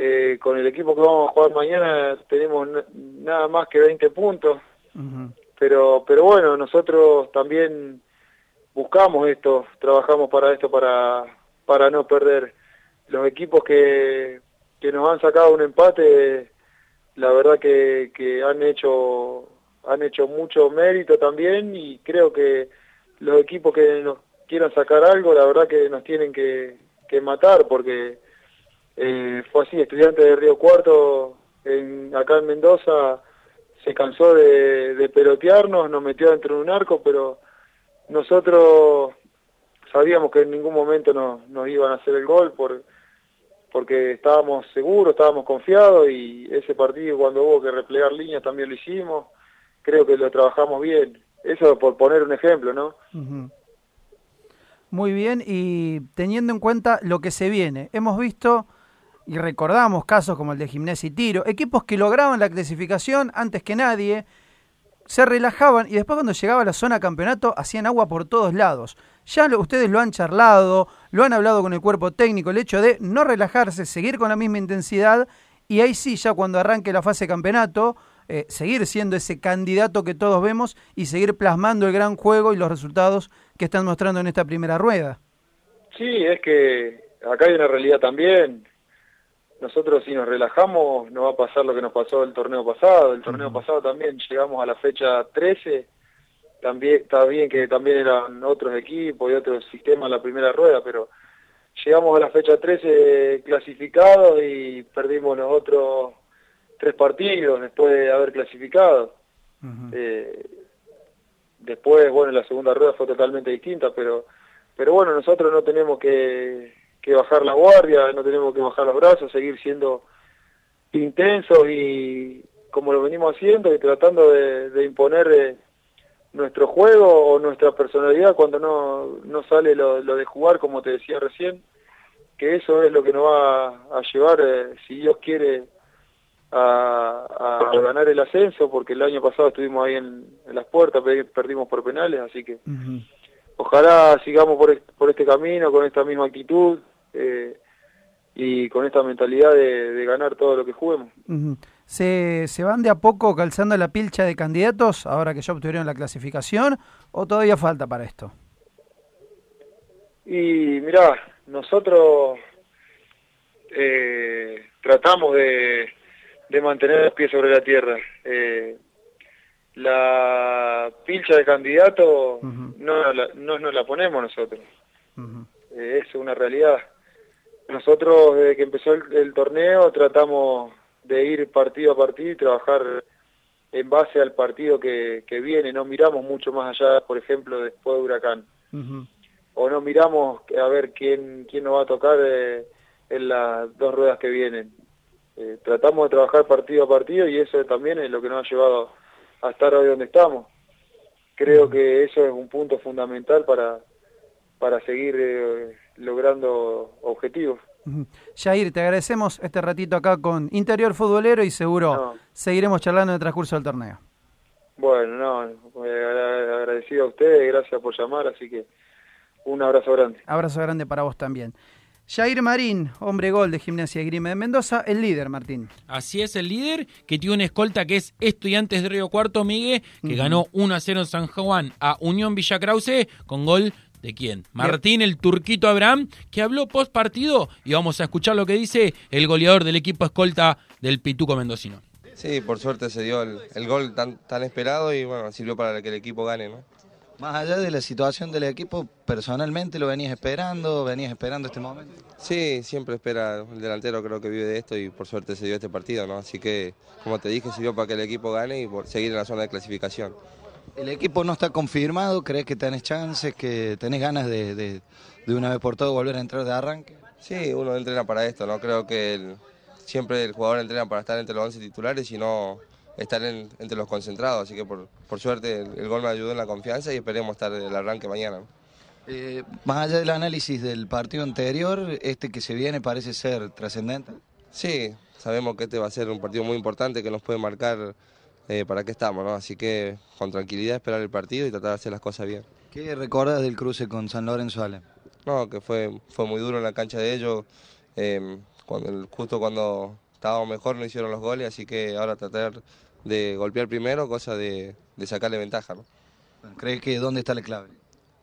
Eh, con el equipo que vamos a jugar mañana tenemos na- nada más que 20 puntos, pero pero bueno, nosotros también buscamos esto, trabajamos para esto, para, para no perder. Los equipos que, que nos han sacado un empate, la verdad que, que han hecho han hecho mucho mérito también y creo que los equipos que nos quieran sacar algo, la verdad que nos tienen que, que matar porque eh, fue así, estudiante de Río Cuarto en, acá en Mendoza se cansó de, de pelotearnos, nos metió dentro de un arco, pero nosotros sabíamos que en ningún momento nos, nos iban a hacer el gol por, porque estábamos seguros, estábamos confiados y ese partido cuando hubo que replegar líneas también lo hicimos, creo que lo trabajamos bien. Eso por poner un ejemplo, ¿no? Muy bien, y teniendo en cuenta lo que se viene, hemos visto y recordamos casos como el de Gimnasia y Tiro, equipos que lograban la clasificación antes que nadie, se relajaban y después cuando llegaba a la zona campeonato hacían agua por todos lados. Ya lo- ustedes lo han charlado, lo han hablado con el cuerpo técnico, el hecho de no relajarse, seguir con la misma intensidad y ahí sí, ya cuando arranque la fase campeonato, eh, seguir siendo ese candidato que todos vemos y seguir plasmando el gran juego y los resultados que están mostrando en esta primera rueda. Sí, es que acá hay una realidad también. Nosotros si nos relajamos no va a pasar lo que nos pasó el torneo pasado. El torneo pasado también llegamos a la fecha 13. También está bien que también eran otros equipos y otros sistemas en la primera rueda, pero llegamos a la fecha 13 clasificados y perdimos los otros tres partidos después de haber clasificado. Eh, después, bueno, la segunda rueda fue totalmente distinta, pero pero bueno, nosotros no tenemos que, que bajar la guardia, no tenemos que bajar los brazos, seguir siendo intensos y como lo venimos haciendo y tratando de, de imponer eh, nuestro juego o nuestra personalidad cuando no, no sale lo, lo de jugar, como te decía recién, que eso es lo que nos va a llevar, eh, si Dios quiere, a, a ganar el ascenso, porque el año pasado estuvimos ahí en, en las puertas, pe- perdimos por penales, así que ojalá sigamos por, por este camino, con esta misma actitud eh, y con esta mentalidad de, de ganar todo lo que juguemos. ¿Se, ¿Se van de a poco calzando la pilcha de candidatos ahora que ya obtuvieron la clasificación o todavía falta para esto? Y mirá, nosotros eh, tratamos de, de mantener los pies sobre la tierra. Eh, la pilcha de candidato no, la, no nos la ponemos nosotros. Eh, es una realidad. Nosotros, desde que empezó el, el torneo, tratamos de ir partido a partido y trabajar en base al partido que, que viene. No miramos mucho más allá, por ejemplo, después de Huracán. O no miramos a ver quién, quién nos va a tocar eh, en las dos ruedas que vienen. Eh, tratamos de trabajar partido a partido y eso también es lo que nos ha llevado a estar hoy donde estamos. Creo que eso es un punto fundamental para, para seguir eh, logrando objetivos. Jair, te agradecemos este ratito acá con Interior Futbolero y seguro seguiremos charlando en el transcurso del torneo. Bueno, no, agra- agradecido a ustedes, gracias por llamar, así que un abrazo grande. Abrazo grande para vos también. Jair Marín, hombre gol de Gimnasia y Grima de Mendoza, el líder, Martín. Así es el líder, que tiene una escolta que es Estudiantes de Río Cuarto, Miguel, que ganó 1 a 0 en San Juan a Unión Villa Krause con gol de quién? Martín el Turquito Abraham, que habló post partido y vamos a escuchar lo que dice el goleador del equipo escolta del Pituco Mendocino. Sí, por suerte se dio el, el gol tan, tan esperado y bueno, sirvió para que el equipo gane, ¿no? Más allá de la situación del equipo, personalmente lo venías esperando, venías esperando este momento. Sí, siempre espera el delantero, creo que vive de esto y por suerte se dio este partido, ¿no? Así que, como te dije, sirvió para que el equipo gane y por seguir en la zona de clasificación. El equipo no está confirmado, ¿crees que tenés chances, que tenés ganas de, de, de una vez por todo volver a entrar de arranque? Sí, uno entrena para esto, ¿no? Creo que el- siempre el jugador entrena para estar entre los 11 titulares y no, estar en- entre los concentrados. Así que por, por suerte el, el gol me ayudó en la confianza y esperemos estar el arranque mañana. Eh, más allá del análisis del partido anterior, este que se viene parece ser trascendente. Sí, sabemos que este va a ser un partido muy importante que nos puede marcar eh, para qué estamos, ¿no? Así que con tranquilidad esperar el partido y tratar de hacer las cosas bien. ¿Qué recuerdas del cruce con San Lorenzo Ale? No, que fue, fue muy duro en la cancha de ellos. eh, cuando, justo cuando estábamos mejor no hicieron los goles, así que ahora tratar de golpear primero, cosa de, de sacarle ventaja, ¿no? ¿Crees que dónde está la clave?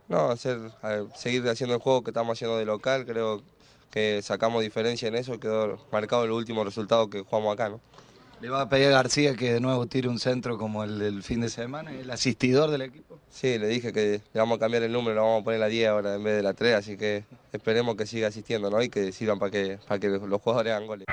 No, hacer, seguir haciendo el juego que estamos haciendo de local, creo que sacamos diferencia en eso, quedó marcado el último resultado que jugamos acá, ¿no? ¿Le va a pedir a García que de nuevo tire un centro como el del fin de semana, el asistidor del equipo? Sí, le dije que le vamos a cambiar el número, le vamos a poner la 10 ahora en vez de la 3, así que esperemos que siga asistiendo, ¿no? Y que sirvan para que, para que los jugadores hagan goles.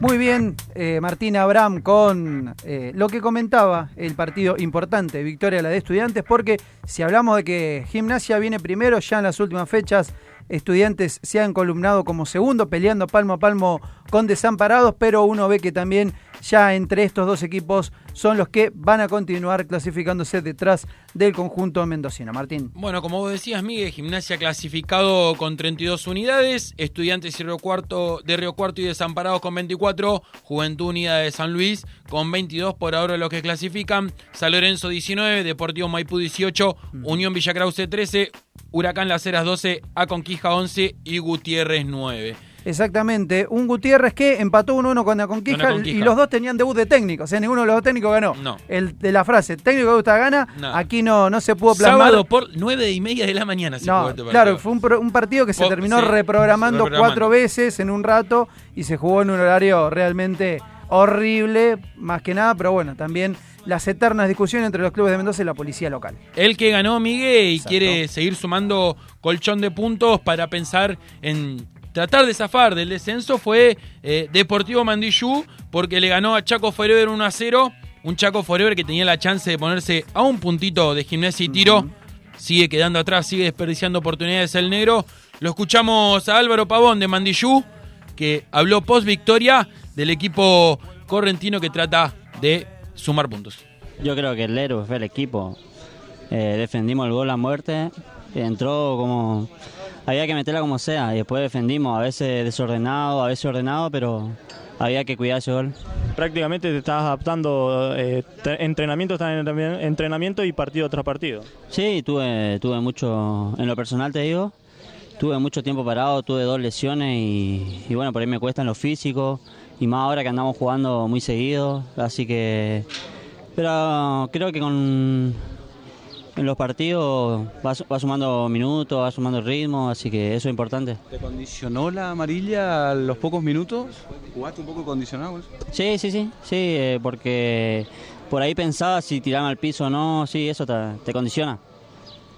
Muy bien, eh, Martín Abraham con eh, lo que comentaba el partido importante, victoria la de estudiantes, porque si hablamos de que gimnasia viene primero, ya en las últimas fechas estudiantes se han columnado como segundo, peleando palmo a palmo con desamparados, pero uno ve que también ya entre estos dos equipos son los que van a continuar clasificándose detrás del conjunto mendocino. Martín. Bueno, como vos decías, Miguel, Gimnasia clasificado con 32 unidades, Estudiantes y Río Cuarto, de Río Cuarto y Desamparados con 24, Juventud Unida de San Luis con 22 por ahora los que clasifican, San Lorenzo 19, Deportivo Maipú 18, Unión Villa Krause 13, Huracán Las Heras 12, Aconquija 11 y Gutiérrez 9. Exactamente, un Gutiérrez que empató 1-1 con la conquista, y los dos tenían debut de técnico, o sea, ninguno de los dos técnicos ganó. No. El de la frase, técnico que gusta gana, No. aquí no, no se pudo plasmar. Sábado por 9 y media de la mañana se No, jugó este partido. claro, fue un, pro- un partido que se terminó sí, reprogramando reprogramando. cuatro veces en un rato y se jugó en un horario realmente horrible, más que nada, pero bueno, también las eternas discusiones entre los clubes de Mendoza y la policía local. El que ganó Miguel y quiere seguir sumando colchón de puntos para pensar en tratar de zafar del descenso fue eh, Deportivo Mandillú porque le ganó a Chaco Forever 1 a 0. Un Chaco Forever que tenía la chance de ponerse a un puntito de gimnasia y tiro. Sigue quedando atrás, sigue desperdiciando oportunidades el negro. Lo escuchamos a Álvaro Pavón de Mandillú que habló post victoria del equipo correntino que trata de sumar puntos. Yo creo que el héroe fue el equipo. Eh, defendimos el gol a muerte. Entró como. Había que meterla como sea. Y después defendimos, a veces desordenado, a veces ordenado, pero había que cuidar ese gol. Prácticamente te estás adaptando eh, entrenamiento tras entrenamiento y partido tras partido. Sí, tuve, tuve mucho. En lo personal te digo, tuve mucho tiempo parado, tuve dos lesiones y, y bueno, por ahí me cuesta en lo físico. Y más ahora que andamos jugando muy seguido. Así que. Pero creo que con. En los partidos va, su- va sumando minutos, va sumando ritmo, así que eso es importante. ¿Te condicionó la amarilla a los pocos minutos? ¿Jugaste un poco condicionado? Sí, sí, sí, sí, eh, porque por ahí pensaba si tirarme al piso o no, sí, eso te, te condiciona.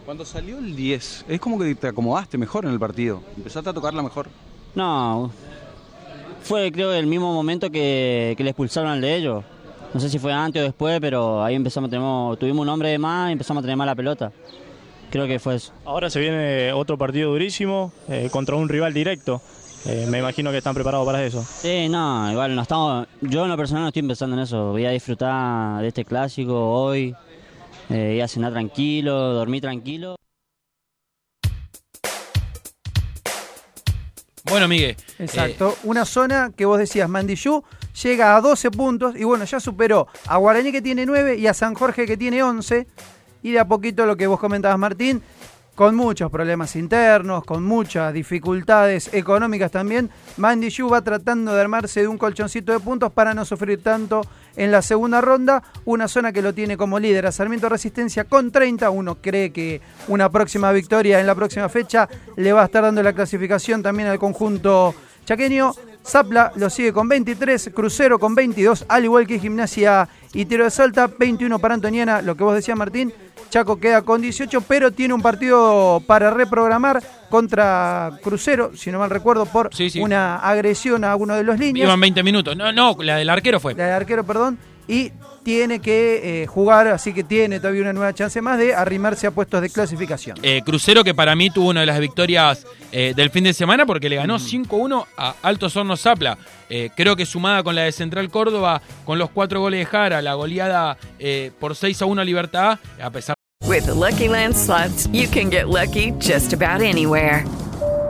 Cuando salió el 10, es como que te acomodaste mejor en el partido. Empezaste a tocarla mejor. No, fue creo el mismo momento que, que le expulsaron al de ellos. No sé si fue antes o después, pero ahí empezamos a tener, tuvimos un hombre de más y empezamos a tener más la pelota. Creo que fue eso. Ahora se viene otro partido durísimo eh, contra un rival directo. Eh, me imagino que están preparados para eso. Sí, no, igual no estamos. Yo en lo personal no estoy pensando en eso. Voy a disfrutar de este clásico hoy. Eh, ir a cenar tranquilo, dormir tranquilo. Bueno, Miguel. Exacto, una zona que vos decías, Mandillú llega a 12 puntos y bueno, ya superó a Guaraní que tiene 9 y a San Jorge que tiene 11 y de a poquito lo que vos comentabas Martín, con muchos problemas internos, con muchas dificultades económicas también, Mandillú va tratando de armarse de un colchoncito de puntos para no sufrir tanto en la segunda ronda, una zona que lo tiene como líder a Sarmiento Resistencia con 30, uno. Cree que una próxima victoria en la próxima fecha le va a estar dando la clasificación también al conjunto chaqueño. Zapla lo sigue con 23, Crucero con 22, al igual que Gimnasia y Tiro de Salta, 21 para Antoniana, lo que vos decías Martín, Chaco queda con 18, pero tiene un partido para reprogramar contra Crucero, si no mal recuerdo, por una agresión a uno de los líneas. Iban 20 minutos. No, no, la del arquero fue. La del arquero, perdón. Y tiene que eh, jugar, así que tiene todavía una nueva chance más de arrimarse a puestos de clasificación. Eh, Crucero que para mí tuvo una de las victorias eh, del fin de semana porque le ganó 5-1 a Altos Hornos Zapla. Eh, creo que sumada con la de Central Córdoba, con los cuatro goles de Jara, la goleada eh, por 6-1 a Libertad, a pesar With the Lucky Land slots, you can get lucky just about anywhere.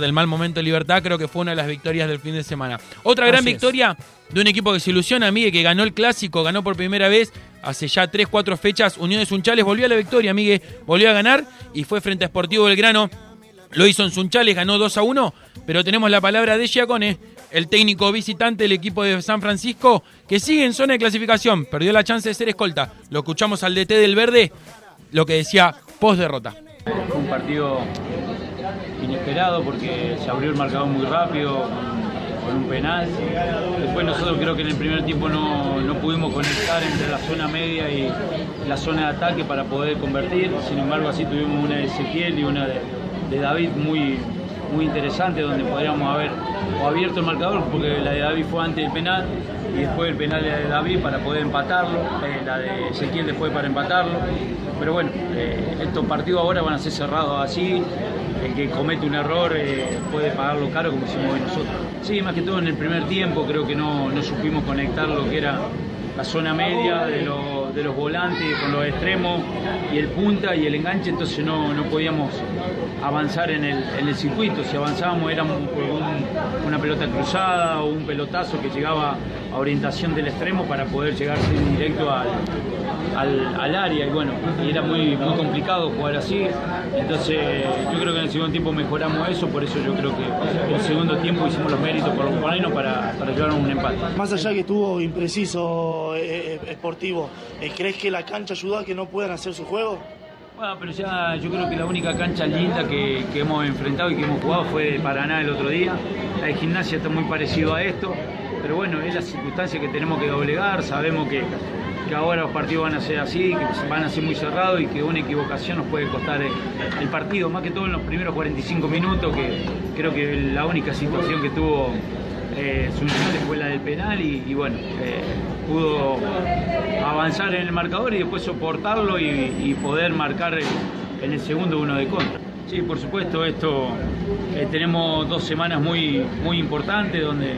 Del mal momento de Libertad, creo que fue una de las victorias del fin de semana. Otra gran Así es. victoria de un equipo que se ilusiona, Migue, que ganó el clásico, ganó por primera vez hace ya 3, 4 fechas. Unión de Sunchales volvió a la victoria, Migue, volvió a ganar y fue frente a Sportivo Belgrano. Lo hizo en Sunchales, ganó 2 a 1, pero tenemos la palabra de Giacone, el técnico visitante del equipo de San Francisco, que sigue en zona de clasificación, perdió la chance de ser escolta. Lo escuchamos al DT del Verde, lo que decía post derrota. Un partido inesperado porque se abrió el marcador muy rápido con un penal. Después nosotros creo que en el primer tiempo no, no pudimos conectar entre la zona media y la zona de ataque para poder convertir. Sin embargo, así tuvimos una de Ezequiel y una de, de David muy, muy interesante donde podríamos haber abierto el marcador porque la de David fue antes del penal y después el penal de David para poder empatarlo, eh, la de Ezequiel después para empatarlo. Pero bueno, eh, estos partidos ahora van a ser cerrados así. El que comete un error eh, puede pagarlo caro como hicimos nosotros. Sí, más que todo en el primer tiempo creo que no, no supimos conectar lo que era la zona media de, lo- de los volantes con los extremos y el punta y el enganche, entonces no, no podíamos avanzar en el, en el circuito. Si avanzábamos era una pelota cruzada o un pelotazo que llegaba a orientación del extremo para poder llegar sin directo al, al, al área y bueno, y era muy, muy complicado jugar así. Entonces yo creo que en el segundo tiempo mejoramos eso, por eso yo creo que en el segundo tiempo hicimos los méritos por lo menos para, para llevar un empate. Más allá que estuvo impreciso eh, eh, Sportivo, eh, ¿crees que la cancha ayudó a que no puedan hacer su juego? Bueno, pero ya yo creo que la única cancha linda que, que hemos enfrentado y que hemos jugado fue de Paraná el otro día. La de gimnasia está muy parecido a esto, pero bueno, es la circunstancia que tenemos que doblegar. Sabemos que, que ahora los partidos van a ser así, que van a ser muy cerrados y que una equivocación nos puede costar el, partido, más que todo en los primeros 45 minutos, que creo que la única situación que tuvo eh, fue la del penal y, bueno, eh, pudo avanzar en el marcador y después soportarlo y, poder marcar en el segundo uno de contra. Sí, por supuesto, esto eh, tenemos dos semanas muy, muy importantes donde,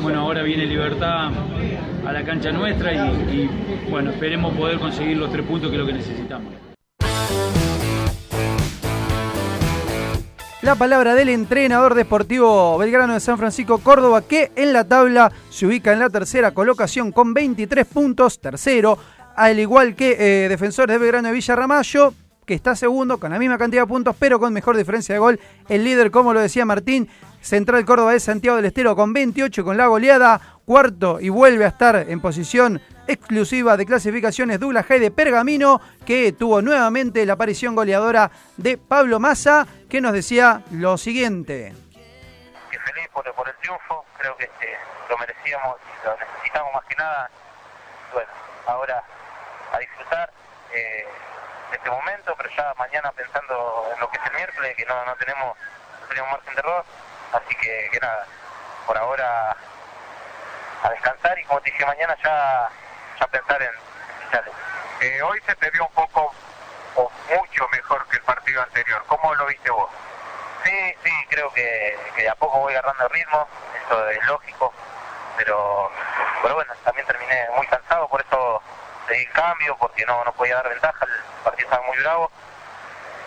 bueno, ahora viene Libertad a la cancha nuestra y, bueno, esperemos poder conseguir los tres puntos que es lo que necesitamos. La palabra del entrenador deportivo Belgrano de San Francisco Córdoba, que en la tabla se ubica en la tercera colocación con 23 puntos, tercero, al igual que eh, Defensores de Belgrano de Villarramayo, que está segundo con la misma cantidad de puntos, pero con mejor diferencia de gol. El líder, como lo decía Martín, Central Córdoba de Santiago del Estero con 28 con la goleada, cuarto y vuelve a estar en posición exclusiva de clasificaciones Douglas Hay de Pergamino, que tuvo nuevamente la aparición goleadora de Pablo Massa, que nos decía lo siguiente. que feliz por, por el triunfo, creo que este, lo merecíamos y lo necesitamos más que nada. Bueno, ahora a disfrutar eh, este momento, pero ya mañana pensando en lo que es el miércoles, que no, no tenemos, no tenemos margen de error, así que, que nada, por ahora a descansar y como te dije mañana ya, ya pensar en. Eh, hoy se te vio un poco o mucho mejor que el partido anterior. ¿Cómo lo viste vos? Sí, sí, creo que, que de a poco voy agarrando ritmo, eso es lógico, pero, pero bueno, también terminé muy cansado, por eso seguí el cambio, porque no, no podía dar ventaja, el partido estaba muy bravo,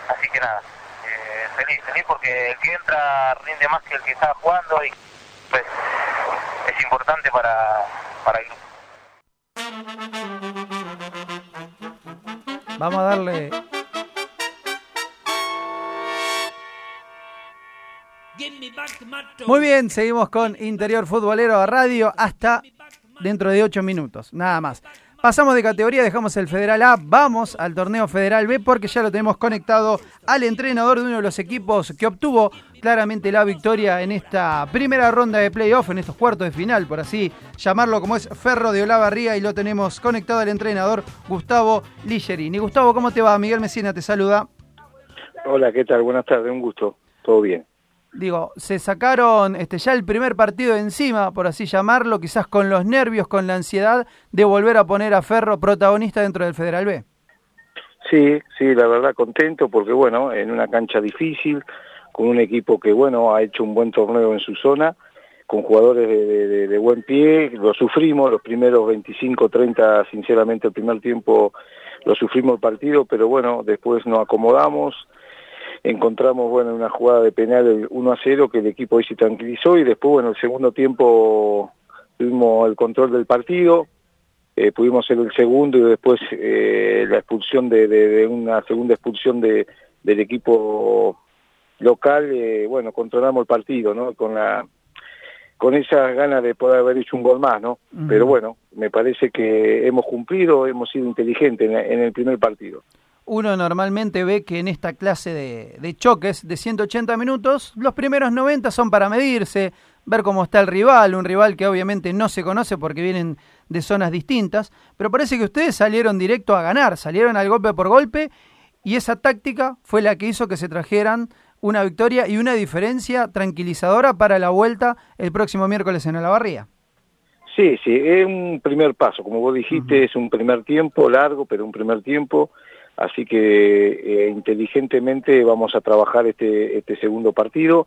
así que nada, eh, feliz, feliz porque el que entra rinde más que el que estaba jugando y pues es importante para, para el grupo. Vamos a darle. Muy bien, seguimos con Interior Futbolero a Radio hasta dentro de 8 minutos, nada más. Pasamos de categoría, dejamos el Federal A, vamos al torneo Federal B porque ya lo tenemos conectado al entrenador de uno de los equipos que obtuvo claramente la victoria en esta primera ronda de playoff, en estos cuartos de final, por así llamarlo, como es Ferro de Olavarría, y lo tenemos conectado al entrenador Gustavo Ligerini. Gustavo, ¿cómo te va? Miguel Mesina te saluda. Hola, ¿qué tal? Buenas tardes, un gusto. Todo bien. Digo, se sacaron este, ya el primer partido de encima, por así llamarlo, quizás con los nervios, con la ansiedad de volver a poner a Ferro protagonista dentro del Federal B. Sí, sí, la verdad contento porque bueno, en una cancha difícil, con un equipo que bueno, ha hecho un buen torneo en su zona, con jugadores de, de- buen pie, lo sufrimos los primeros 25, 30, sinceramente el primer tiempo lo sufrimos el partido, pero bueno, después nos acomodamos, encontramos bueno una jugada de penal el 1 a 0 que el equipo ahí se tranquilizó y después bueno el segundo tiempo tuvimos el control del partido eh, pudimos ser el segundo y después eh, la expulsión de, de- de una segunda expulsión de, del equipo local eh, bueno controlamos el partido no con la con esas ganas de poder haber hecho un gol más no pero bueno me parece que hemos cumplido hemos sido inteligentes en, en el primer partido Uno normalmente ve que en esta clase de, de choques de 180 minutos, los primeros 90 son para medirse, ver cómo está el rival, un rival que obviamente no se conoce porque vienen de zonas distintas, pero parece que ustedes salieron directo a ganar, salieron al golpe por golpe y esa táctica fue la que hizo que se trajeran una victoria y una diferencia tranquilizadora para la vuelta el próximo miércoles en Olavarría. Sí, sí, es un primer paso, como vos dijiste, es un primer tiempo largo, pero un primer tiempo, así que eh, inteligentemente vamos a trabajar este, este segundo partido.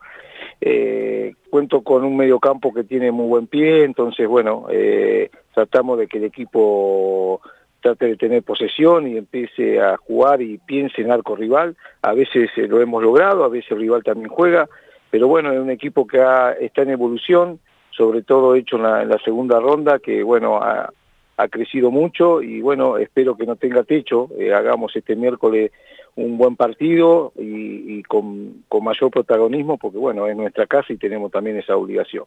Eh, cuento con un mediocampo que tiene muy buen pie, entonces bueno, eh, tratamos de que el equipo trate de tener posesión y empiece a jugar y piense en arco rival. A veces eh, lo hemos logrado, a veces el rival también juega, pero bueno, es un equipo que ha- está en evolución, sobre todo hecho en la, en la segunda ronda, que bueno, ha, ha crecido mucho y bueno, espero que no tenga techo, eh, hagamos este miércoles un buen partido y, y con, mayor protagonismo, porque bueno, es nuestra casa y tenemos también esa obligación.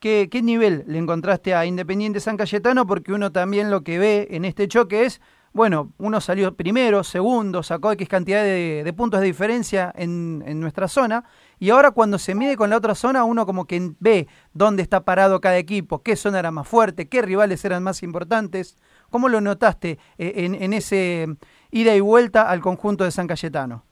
¿Qué, ¿Qué nivel le encontraste a Independiente San Cayetano? Porque uno también lo que ve en este choque es, bueno, uno salió primero, segundo, sacó X cantidad de, de puntos de diferencia en, en nuestra zona, y ahora cuando se mide con la otra zona, uno como que ve dónde está parado cada equipo, qué zona era más fuerte, qué rivales eran más importantes. ¿Cómo lo notaste eh, en, en ese ida y vuelta al conjunto de San Cayetano?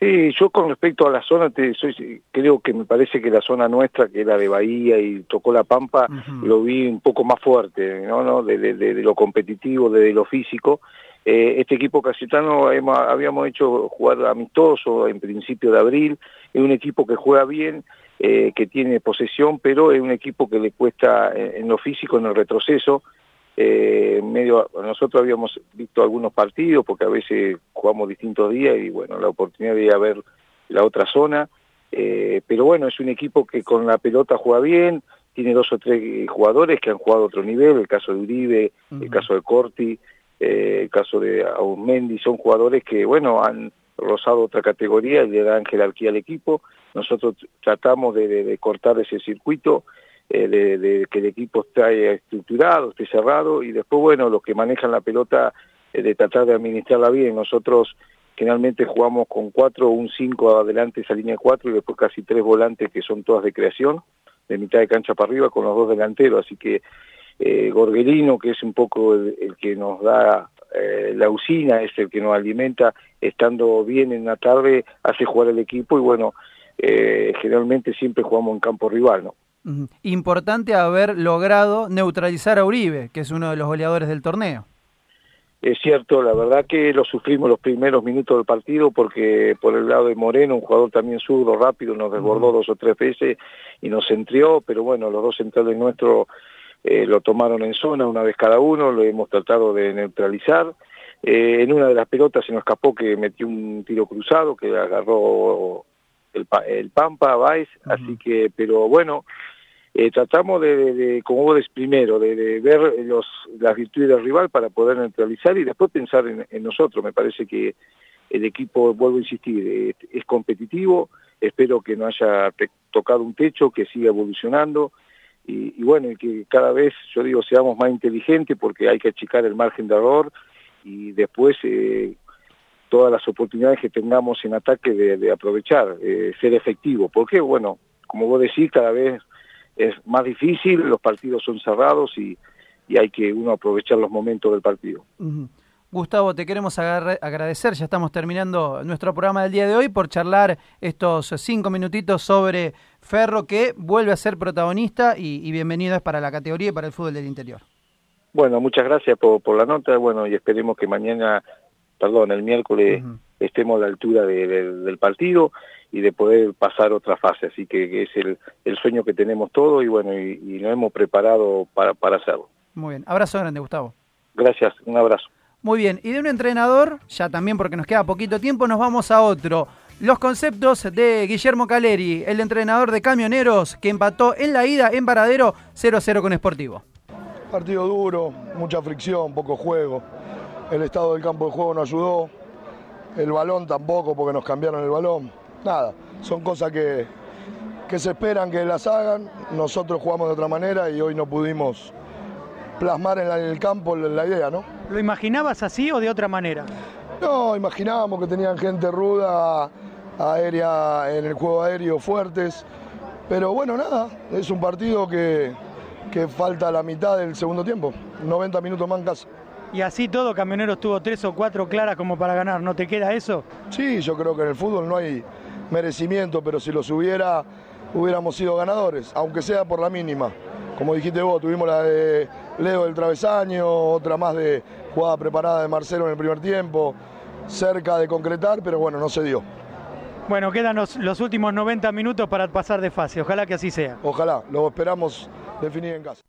Sí, yo con respecto a la zona, te, soy, creo que me parece que la zona nuestra, que era de Bahía y tocó la Pampa, lo vi un poco más fuerte, ¿no? ¿no? De, de- de- de lo competitivo, de, lo físico. Eh, este equipo casitano hemos- habíamos hecho jugar amistoso en principio de abril, es un equipo que juega bien, eh, que tiene posesión, pero es un equipo que le cuesta en, en lo físico, en el retroceso, eh, medio nosotros habíamos visto algunos partidos porque a veces jugamos distintos días y bueno la oportunidad de ir a ver la otra zona. Eh, pero bueno es un equipo que con la pelota juega bien tiene dos o tres jugadores que han jugado a otro nivel el caso de Uribe el caso de Corti el caso de Aumendi son jugadores que bueno han rozado otra categoría y le dan jerarquía al equipo nosotros tratamos de, cortar ese circuito eh, de, que el equipo esté estructurado, esté cerrado y después, bueno, los que manejan la pelota, eh, de tratar de administrarla bien. Nosotros generalmente jugamos con cuatro un cinco adelante esa línea cuatro y después casi tres volantes que son todas de creación, de mitad de cancha para arriba con los dos delanteros, así que eh, Gorgelino, que es un poco el, el que nos da eh, la usina, es el que nos alimenta, estando bien en la tarde, hace jugar el equipo y bueno, eh, generalmente siempre jugamos en campo rival, ¿no? Importante haber logrado neutralizar a Uribe, que es uno de los goleadores del torneo. Es cierto, la verdad que lo sufrimos los primeros minutos del partido porque por el lado de Moreno, un jugador también zurdo, rápido, nos desbordó dos o tres veces y nos centrió, pero bueno, los dos centrales nuestros eh, lo tomaron en zona una vez cada uno, lo hemos tratado de neutralizar. Eh, en una de las pelotas se nos escapó que metió un tiro cruzado que agarró el, el Pampa, Baez, así que, pero bueno, eh, tratamos de, de- de, como vos decís primero, de, de ver los, las virtudes del rival para poder neutralizar y después pensar en, en nosotros. Me parece que el equipo, vuelvo a insistir, eh, es competitivo, espero que no haya tocado un techo, que siga evolucionando. Y, y bueno, y que cada vez, yo digo, seamos más inteligentes porque hay que achicar el margen de error y después eh, todas las oportunidades que tengamos en ataque de, de aprovechar, eh, ser efectivo. Porque, bueno, como vos decís, cada vez es más difícil, los partidos son cerrados y, y hay que uno aprovechar los momentos del partido. Gustavo, te queremos agradecer, ya estamos terminando nuestro programa del día de hoy, por charlar estos cinco minutitos sobre Ferro, que vuelve a ser protagonista y, y bienvenido es para la categoría y para el fútbol del interior. Bueno, muchas gracias por, por la nota, bueno, y esperemos que mañana, perdón, el miércoles estemos a la altura de- de- del partido y de poder pasar otra fase, así que, que es el, el sueño que tenemos todos y bueno, y, y nos hemos preparado para, para hacerlo. Muy bien, abrazo grande, Gustavo. Gracias, un abrazo. Muy bien, y de un entrenador, ya también porque nos queda poquito tiempo, nos vamos a otro. Los conceptos de Guillermo Caleri, el entrenador de camioneros que empató en la ida en Varadero 0-0 con Sportivo. Partido duro, mucha fricción, poco juego. El estado del campo de juego no ayudó. El balón tampoco porque nos cambiaron el balón. Nada, son cosas que, que se esperan que las hagan. Nosotros jugamos de otra manera y hoy no pudimos plasmar en, el campo la idea, ¿no? ¿Lo imaginabas así o de otra manera? No, imaginábamos que tenían gente ruda, aérea, en el juego aéreo fuertes. Pero bueno, nada, es un partido que, que falta la mitad del segundo tiempo. 90 minutos más en casa. Y así todo, Camioneros tuvo tres o cuatro claras como para ganar. ¿No te queda eso? Sí, yo creo que en el fútbol no hay merecimiento, pero si los hubiera, hubiéramos sido ganadores, aunque sea por la mínima. Como dijiste vos, tuvimos la de Leo del travesaño, otra más de jugada preparada de Marcelo en el primer tiempo, cerca de concretar, pero bueno, no se dio. Bueno, quedan los, los últimos 90 minutos para pasar de fase. Ojalá que así sea. Ojalá, lo esperamos definir en casa.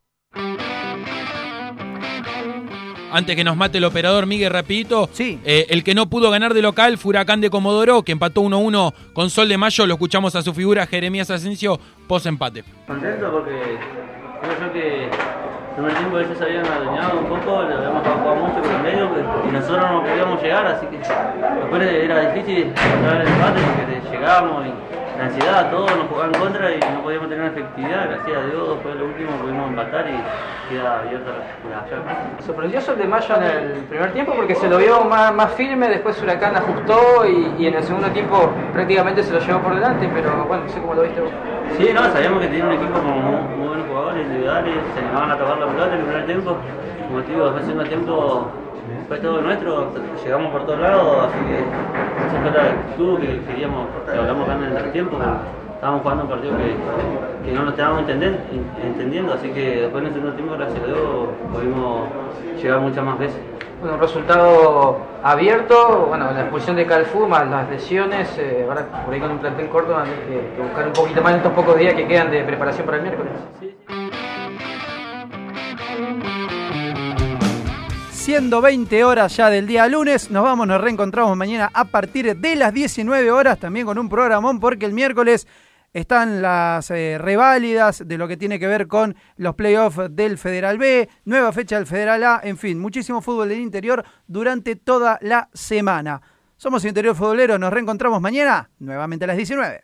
Antes que nos mate el operador Miguel rapidito, eh, el que no pudo ganar de local fue Huracán de Comodoro, que empató 1-1 con Sol de Mayo, lo escuchamos a su figura Jeremías Asensio, post empate. Contento porque creo yo que el primer tiempo ellos se habían adueñado un poco, le habíamos jugado mucho con el medio y nosotros no podíamos llegar, así que después era difícil encontrar el empate porque llegábamos y la ansiedad, todo nos jugaba en contra y no podíamos tener efectividad, gracias a Dios de lo último pudimos empatar y queda abierta la, la llave. Sorprendió Sol de Mayo en el primer tiempo porque se lo vio más, más firme, después Huracán ajustó y, y en el segundo tiempo prácticamente se lo llevó por delante, pero bueno, no sé cómo lo viste vos. Sí, no, sabíamos que tenía un equipo con muy, muy buenos jugadores individuales, se animaban a tocar la pelota en el primer tiempo. Como te digo, después del segundo tiempo fue todo nuestro, llegamos por todos lados, así que esa fue la actitud que queríamos, que hablamos acá en el que estábamos jugando un partido que, que no lo estábamos entenden- entendiendo, así que después en el segundo tiempo, gracias a Dios, pudimos llegar muchas más veces. Bueno, un resultado abierto, bueno, la expulsión de Calfu más las lesiones, eh, ahora por ahí con un plantel corto van a tener que, que buscar un poquito más en estos pocos días que quedan de preparación para el miércoles. Siendo 20 horas ya del día lunes, nos vamos, nos reencontramos mañana a partir de las 19 horas, también con un programón, porque el miércoles están las eh, reválidas de lo que tiene que ver con los playoffs del Federal B, nueva fecha del Federal A, en fin, muchísimo fútbol del interior durante toda la semana. Somos Interior Futbolero, nos reencontramos mañana, nuevamente a las 19.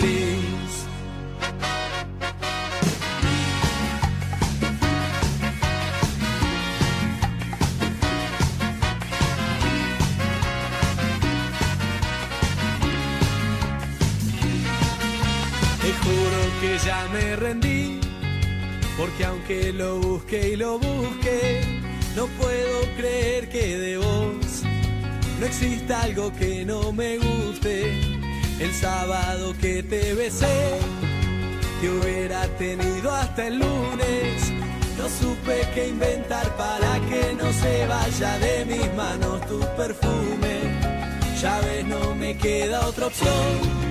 Que ya me rendí, porque aunque lo busque y lo busque, no puedo creer que de vos no exista algo que no me guste. El sábado que te besé, te hubiera tenido hasta el lunes. No supe qué inventar para que no se vaya de mis manos tu perfume. Ya ves, no me queda otra opción.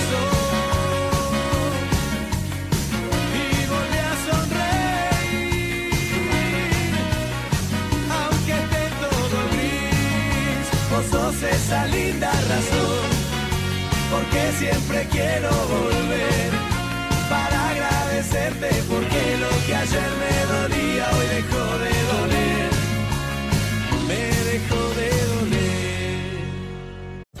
esa linda razón porque siempre quiero volver para agradecerte porque lo que ayer me dolía hoy dejó de